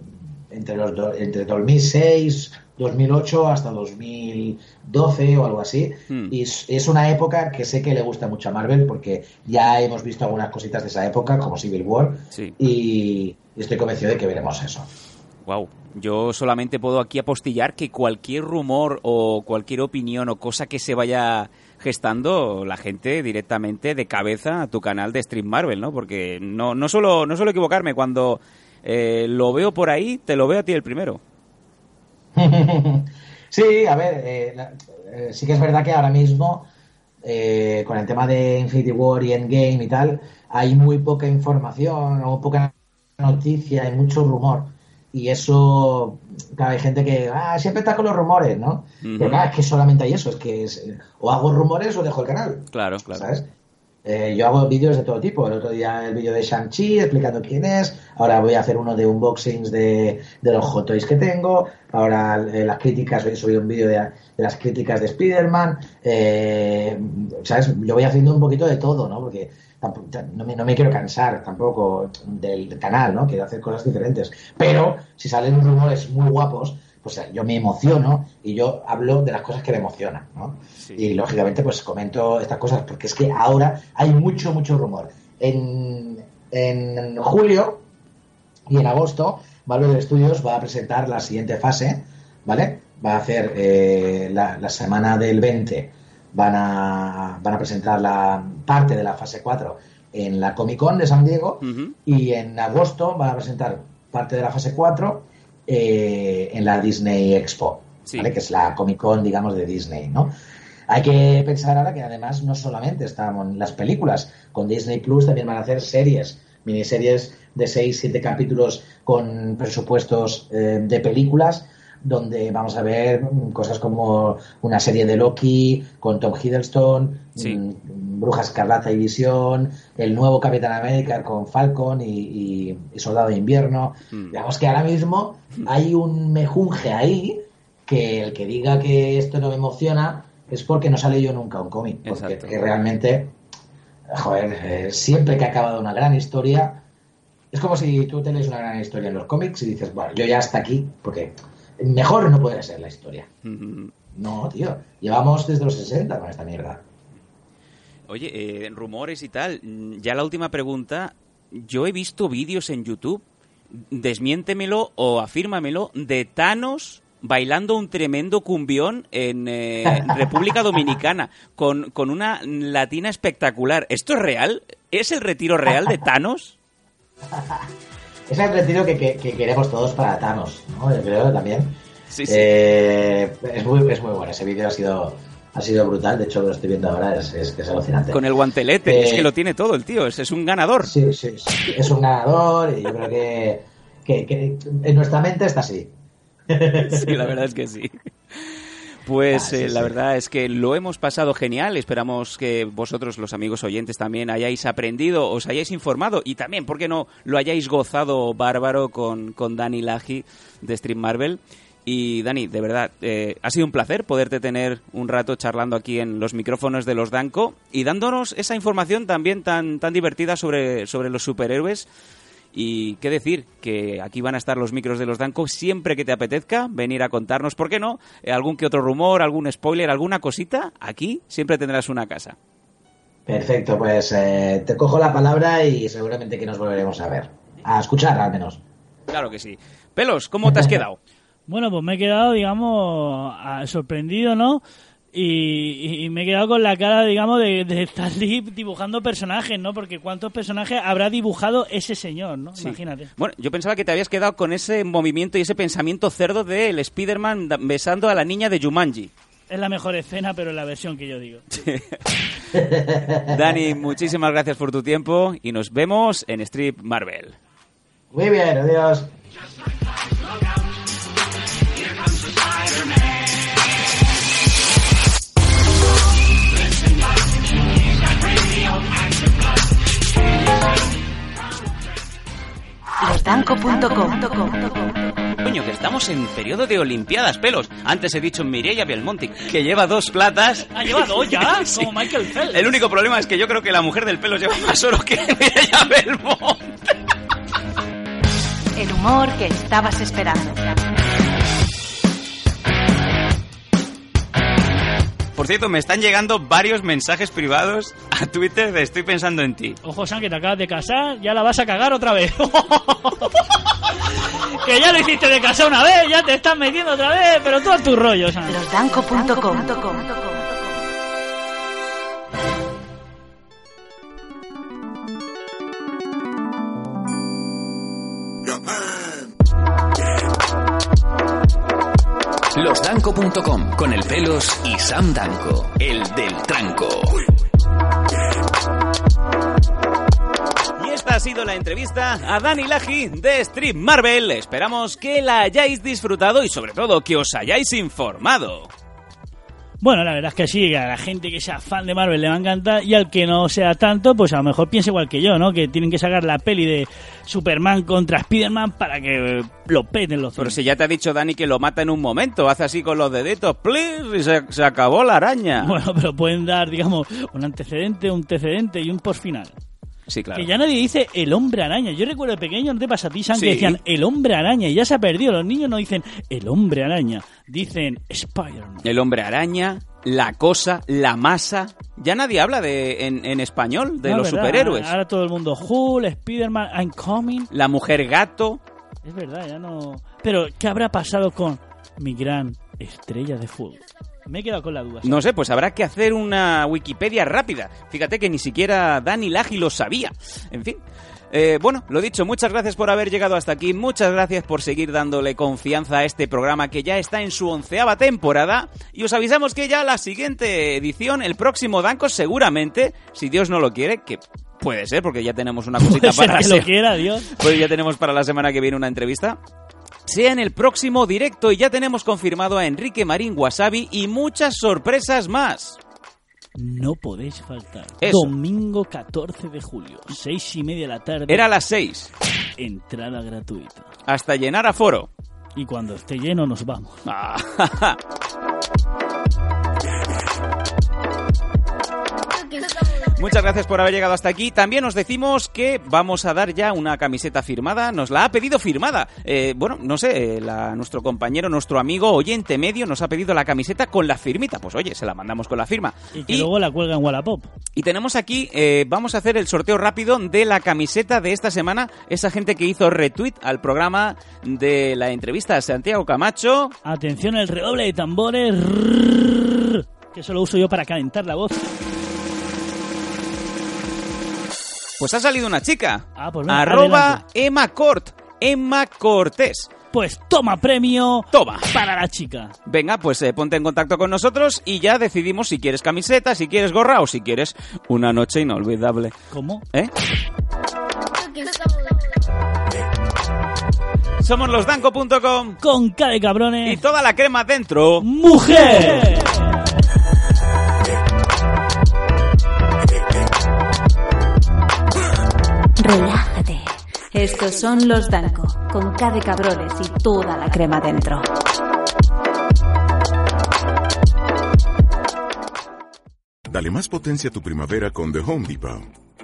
Speaker 10: entre los do- entre 2006, 2008 hasta 2012 o algo así.
Speaker 6: Hmm.
Speaker 10: Y es, una época que sé que le gusta mucho a Marvel porque ya hemos visto algunas cositas de esa época, como Civil War,
Speaker 6: Sí.
Speaker 10: y estoy convencido de que veremos eso.
Speaker 6: Wow. Yo solamente puedo aquí apostillar que cualquier rumor o cualquier opinión o cosa que se vaya gestando, la gente directamente de cabeza a tu canal de Stream Marvel, ¿no? Porque no, no suelo, no suelo equivocarme. Cuando eh, lo veo por ahí, te lo veo a ti el primero.
Speaker 10: sí, a ver, eh, eh, sí que es verdad que ahora mismo, eh, con el tema de Infinity War y Endgame y tal, hay muy poca información o poca noticia, hay mucho rumor. Y eso, claro, hay gente que ah, siempre está con los rumores, ¿no? Pero claro, es que solamente hay eso, es que es, o hago rumores o dejo el canal.
Speaker 6: Claro, claro.
Speaker 10: ¿sabes? Eh, yo hago vídeos de todo tipo. El otro día el vídeo de Shang-Chi explicando quién es. Ahora voy a hacer uno de unboxings de, de los Hot Toys que tengo. Ahora eh, las críticas, he subido un vídeo de, las críticas de Spider-Man. Eh, ¿Sabes? Yo voy haciendo un poquito de todo, ¿no? Porque no me, no me quiero cansar tampoco del canal, ¿no? Quiero hacer cosas diferentes. Pero si salen rumores muy guapos, pues yo me emociono y yo hablo de las cosas que me emocionan, ¿no? Y lógicamente pues comento estas cosas porque es que ahora hay mucho, mucho rumor. En, en julio y en agosto Marvel Studios va a presentar la siguiente fase, ¿vale? Va a hacer eh, la, la semana del 20, van a, van a presentar la parte de la fase 4 en la Comic Con de San Diego y en agosto van a presentar parte de la fase 4 eh, en la Disney Expo, ¿vale? que es la Comic Con, digamos, de Disney, ¿no? Hay que pensar ahora que además no solamente están las películas, con Disney Plus también van a hacer series, miniseries de 6, 7 capítulos con presupuestos eh, de películas, donde vamos a ver mm, cosas como una serie de Loki con Tom Hiddleston, mm, Bruja Escarlata y Visión, el nuevo Capitán América con Falcon y, y- y Soldado de Invierno. Digamos que ahora mismo hay un mejunje ahí que el que diga que esto no me emociona es porque no sale yo nunca un cómic. Porque, realmente, joder, eh, siempre que ha acabado una gran historia, es como si tú te lees una gran historia en los cómics y dices, bueno, yo ya hasta aquí, porque mejor no puede ser la historia. No, tío, llevamos desde los 60 con esta mierda.
Speaker 6: Oye, eh, rumores y tal. mm, Ya la última pregunta. Yo he visto vídeos en YouTube, desmiéntemelo o afírmamelo, de Thanos bailando un tremendo cumbión en eh, República Dominicana con, con una latina espectacular. ¿Esto es real? ¿Es el retiro real de Thanos?
Speaker 10: Es el retiro que, que- que queremos todos para Thanos, ¿no? Yo creo también.
Speaker 6: Sí, sí.
Speaker 10: Eh, es, muy, es muy bueno, ese vídeo ha sido, ha sido brutal, de hecho lo estoy viendo ahora, es, es, es alucinante.
Speaker 6: Con el guantelete.
Speaker 10: Eh,
Speaker 6: es que lo tiene todo el tío. Es, es un ganador.
Speaker 10: Sí, sí, sí. Es un ganador y yo creo que, que- que en nuestra mente está así.
Speaker 6: Sí, la verdad es que sí. Pues eh, la verdad es que lo hemos pasado genial. Esperamos que vosotros, los amigos oyentes, también hayáis aprendido, os hayáis informado y también, ¿por qué no?, lo hayáis gozado bárbaro con, con Dani Laji de Stream Marvel. Y Dani, de verdad, eh, ha sido un placer poderte tener un rato charlando aquí en los micrófonos de los Danco y dándonos esa información también tan, tan divertida sobre, sobre los superhéroes. Y qué decir, que aquí van a estar los micros de los Danco siempre que te apetezca venir a contarnos, ¿por qué no? Eh, algún que otro rumor, algún spoiler, alguna cosita, aquí siempre tendrás una casa.
Speaker 10: Perfecto, pues eh, te cojo la palabra y seguramente que nos volveremos a ver. A escuchar al menos.
Speaker 6: Claro que sí. Pelos, ¿cómo te has quedado?
Speaker 7: Bueno, pues me he quedado, digamos, sorprendido, ¿no? Y, y me he quedado con la cara, digamos, de, de Lee dibujando personajes, ¿no? Porque ¿cuántos personajes habrá dibujado ese señor, ¿no?
Speaker 6: Sí.
Speaker 7: Imagínate.
Speaker 6: Bueno, yo pensaba que te habías quedado con ese movimiento y ese pensamiento cerdo del Spider-Man besando a la niña de Jumanji.
Speaker 7: Es la mejor escena, pero en la versión que yo digo.
Speaker 6: Dani, muchísimas gracias por tu tiempo y nos vemos en Strip Marvel.
Speaker 10: Muy bien, adiós.
Speaker 1: Losdanco.com
Speaker 6: Coño, que estamos en periodo de Olimpiadas, pelos. Antes he dicho Mireia Belmonte, que lleva dos platas.
Speaker 7: ¿Ha llevado dos ya?
Speaker 6: Sí.
Speaker 7: Como Michael Phelps.
Speaker 6: El único problema es que yo creo que la mujer del pelo lleva más oro que Mireia Belmonte.
Speaker 1: El humor que estabas esperando.
Speaker 6: Por cierto, me están llegando varios mensajes privados a Twitter de estoy pensando en ti.
Speaker 7: Ojo, San, que te acabas de casar, ya la vas a cagar otra vez. que ya lo hiciste de casar una vez, ya te estás metiendo otra vez, pero tú a tu rollo, San.
Speaker 1: Losdanco.com
Speaker 3: Losdanco.com con el pelos y Sam Danco, el del tranco.
Speaker 6: Y esta ha sido la entrevista a Dani Laji de Stream Marvel. Esperamos que la hayáis disfrutado y sobre todo que os hayáis informado.
Speaker 7: Bueno, la verdad es que sí, a la gente que sea fan de Marvel le va a encantar y al que no sea tanto, pues a lo mejor piensa igual que yo, ¿no? Que tienen que sacar la peli de Superman contra Spider-Man para que lo peten los
Speaker 6: Pero
Speaker 7: cines.
Speaker 6: si ya te ha dicho Dani que lo mata en un momento, hace así con los deditos, please, y se, se acabó la araña.
Speaker 7: Bueno, pero pueden dar, digamos, un antecedente, un antecedente y un post final.
Speaker 6: Sí, claro.
Speaker 7: Que ya nadie dice el hombre araña. Yo recuerdo de pequeño, ¿no te pasa a ti, San?
Speaker 6: Sí.
Speaker 7: Que decían el hombre araña y ya se ha perdido. Los niños no dicen el hombre araña, dicen Spider-Man.
Speaker 6: El hombre araña, la cosa, la masa. Ya nadie habla de en, en español de
Speaker 7: No,
Speaker 6: los
Speaker 7: ¿verdad?
Speaker 6: superhéroes.
Speaker 7: Ahora todo el mundo Hulk, Spider-Man, I'm coming.
Speaker 6: La mujer gato.
Speaker 7: Es verdad, ya no. Pero, ¿qué habrá pasado con mi gran estrella de fútbol? Me he quedado con la duda.
Speaker 6: No sé, pues habrá que hacer una Wikipedia rápida. Fíjate que ni siquiera Dani Lagi lo sabía. En fin. Eh, bueno, lo dicho, muchas gracias por haber llegado hasta aquí, muchas gracias por seguir dándole confianza a este programa que ya está en su onceava temporada y os avisamos que ya la siguiente edición, el próximo Danco seguramente, si Dios no lo quiere, que puede ser porque ya tenemos una cosita
Speaker 7: ser
Speaker 6: para
Speaker 7: que
Speaker 6: la
Speaker 7: lo quiera, Dios.
Speaker 6: pues ya tenemos para la semana que viene una entrevista. Sea en el próximo directo y ya tenemos confirmado a Enrique Marín Wasabi y muchas sorpresas más.
Speaker 7: No podéis faltar.
Speaker 6: Eso.
Speaker 7: Domingo 14 de julio, seis y media de la tarde.
Speaker 6: Era a las 6.
Speaker 7: Entrada gratuita.
Speaker 6: Hasta llenar aforo.
Speaker 7: Y cuando esté lleno nos vamos.
Speaker 6: Muchas gracias por haber llegado hasta aquí. También os decimos que vamos a dar ya una camiseta firmada. Nos la ha pedido firmada. Eh, bueno, no sé, eh, la- nuestro compañero, nuestro amigo oyente medio nos ha pedido la camiseta con la firmita. Pues oye, se la mandamos con la firma.
Speaker 7: Y que luego la cuelga en Wallapop.
Speaker 6: Y tenemos aquí, eh, vamos a hacer el sorteo rápido de la camiseta de esta semana. Esa gente que hizo retweet al programa de la entrevista a Santiago Camacho.
Speaker 7: Atención, el redoble de tambores. Que eso lo uso yo para calentar la voz.
Speaker 6: Pues ha salido una chica.
Speaker 7: Ah, pues venga,
Speaker 6: Arroba
Speaker 7: adelante.
Speaker 6: Emma Cort. Emma Cortés.
Speaker 7: Pues toma premio.
Speaker 6: Toma.
Speaker 7: Para la chica.
Speaker 6: Venga, pues eh, ponte en contacto con nosotros y ya decidimos si quieres camiseta, si quieres gorra o si quieres una noche inolvidable.
Speaker 7: ¿Cómo?
Speaker 6: ¿Eh? Somos losdanco.com
Speaker 7: Con K de cabrones.
Speaker 6: y toda la crema dentro.
Speaker 7: ¡Mujer!
Speaker 1: Relájate. Estos son los Danco, con K de cabrones y toda la crema dentro.
Speaker 11: Dale más potencia a tu primavera con The Home Depot.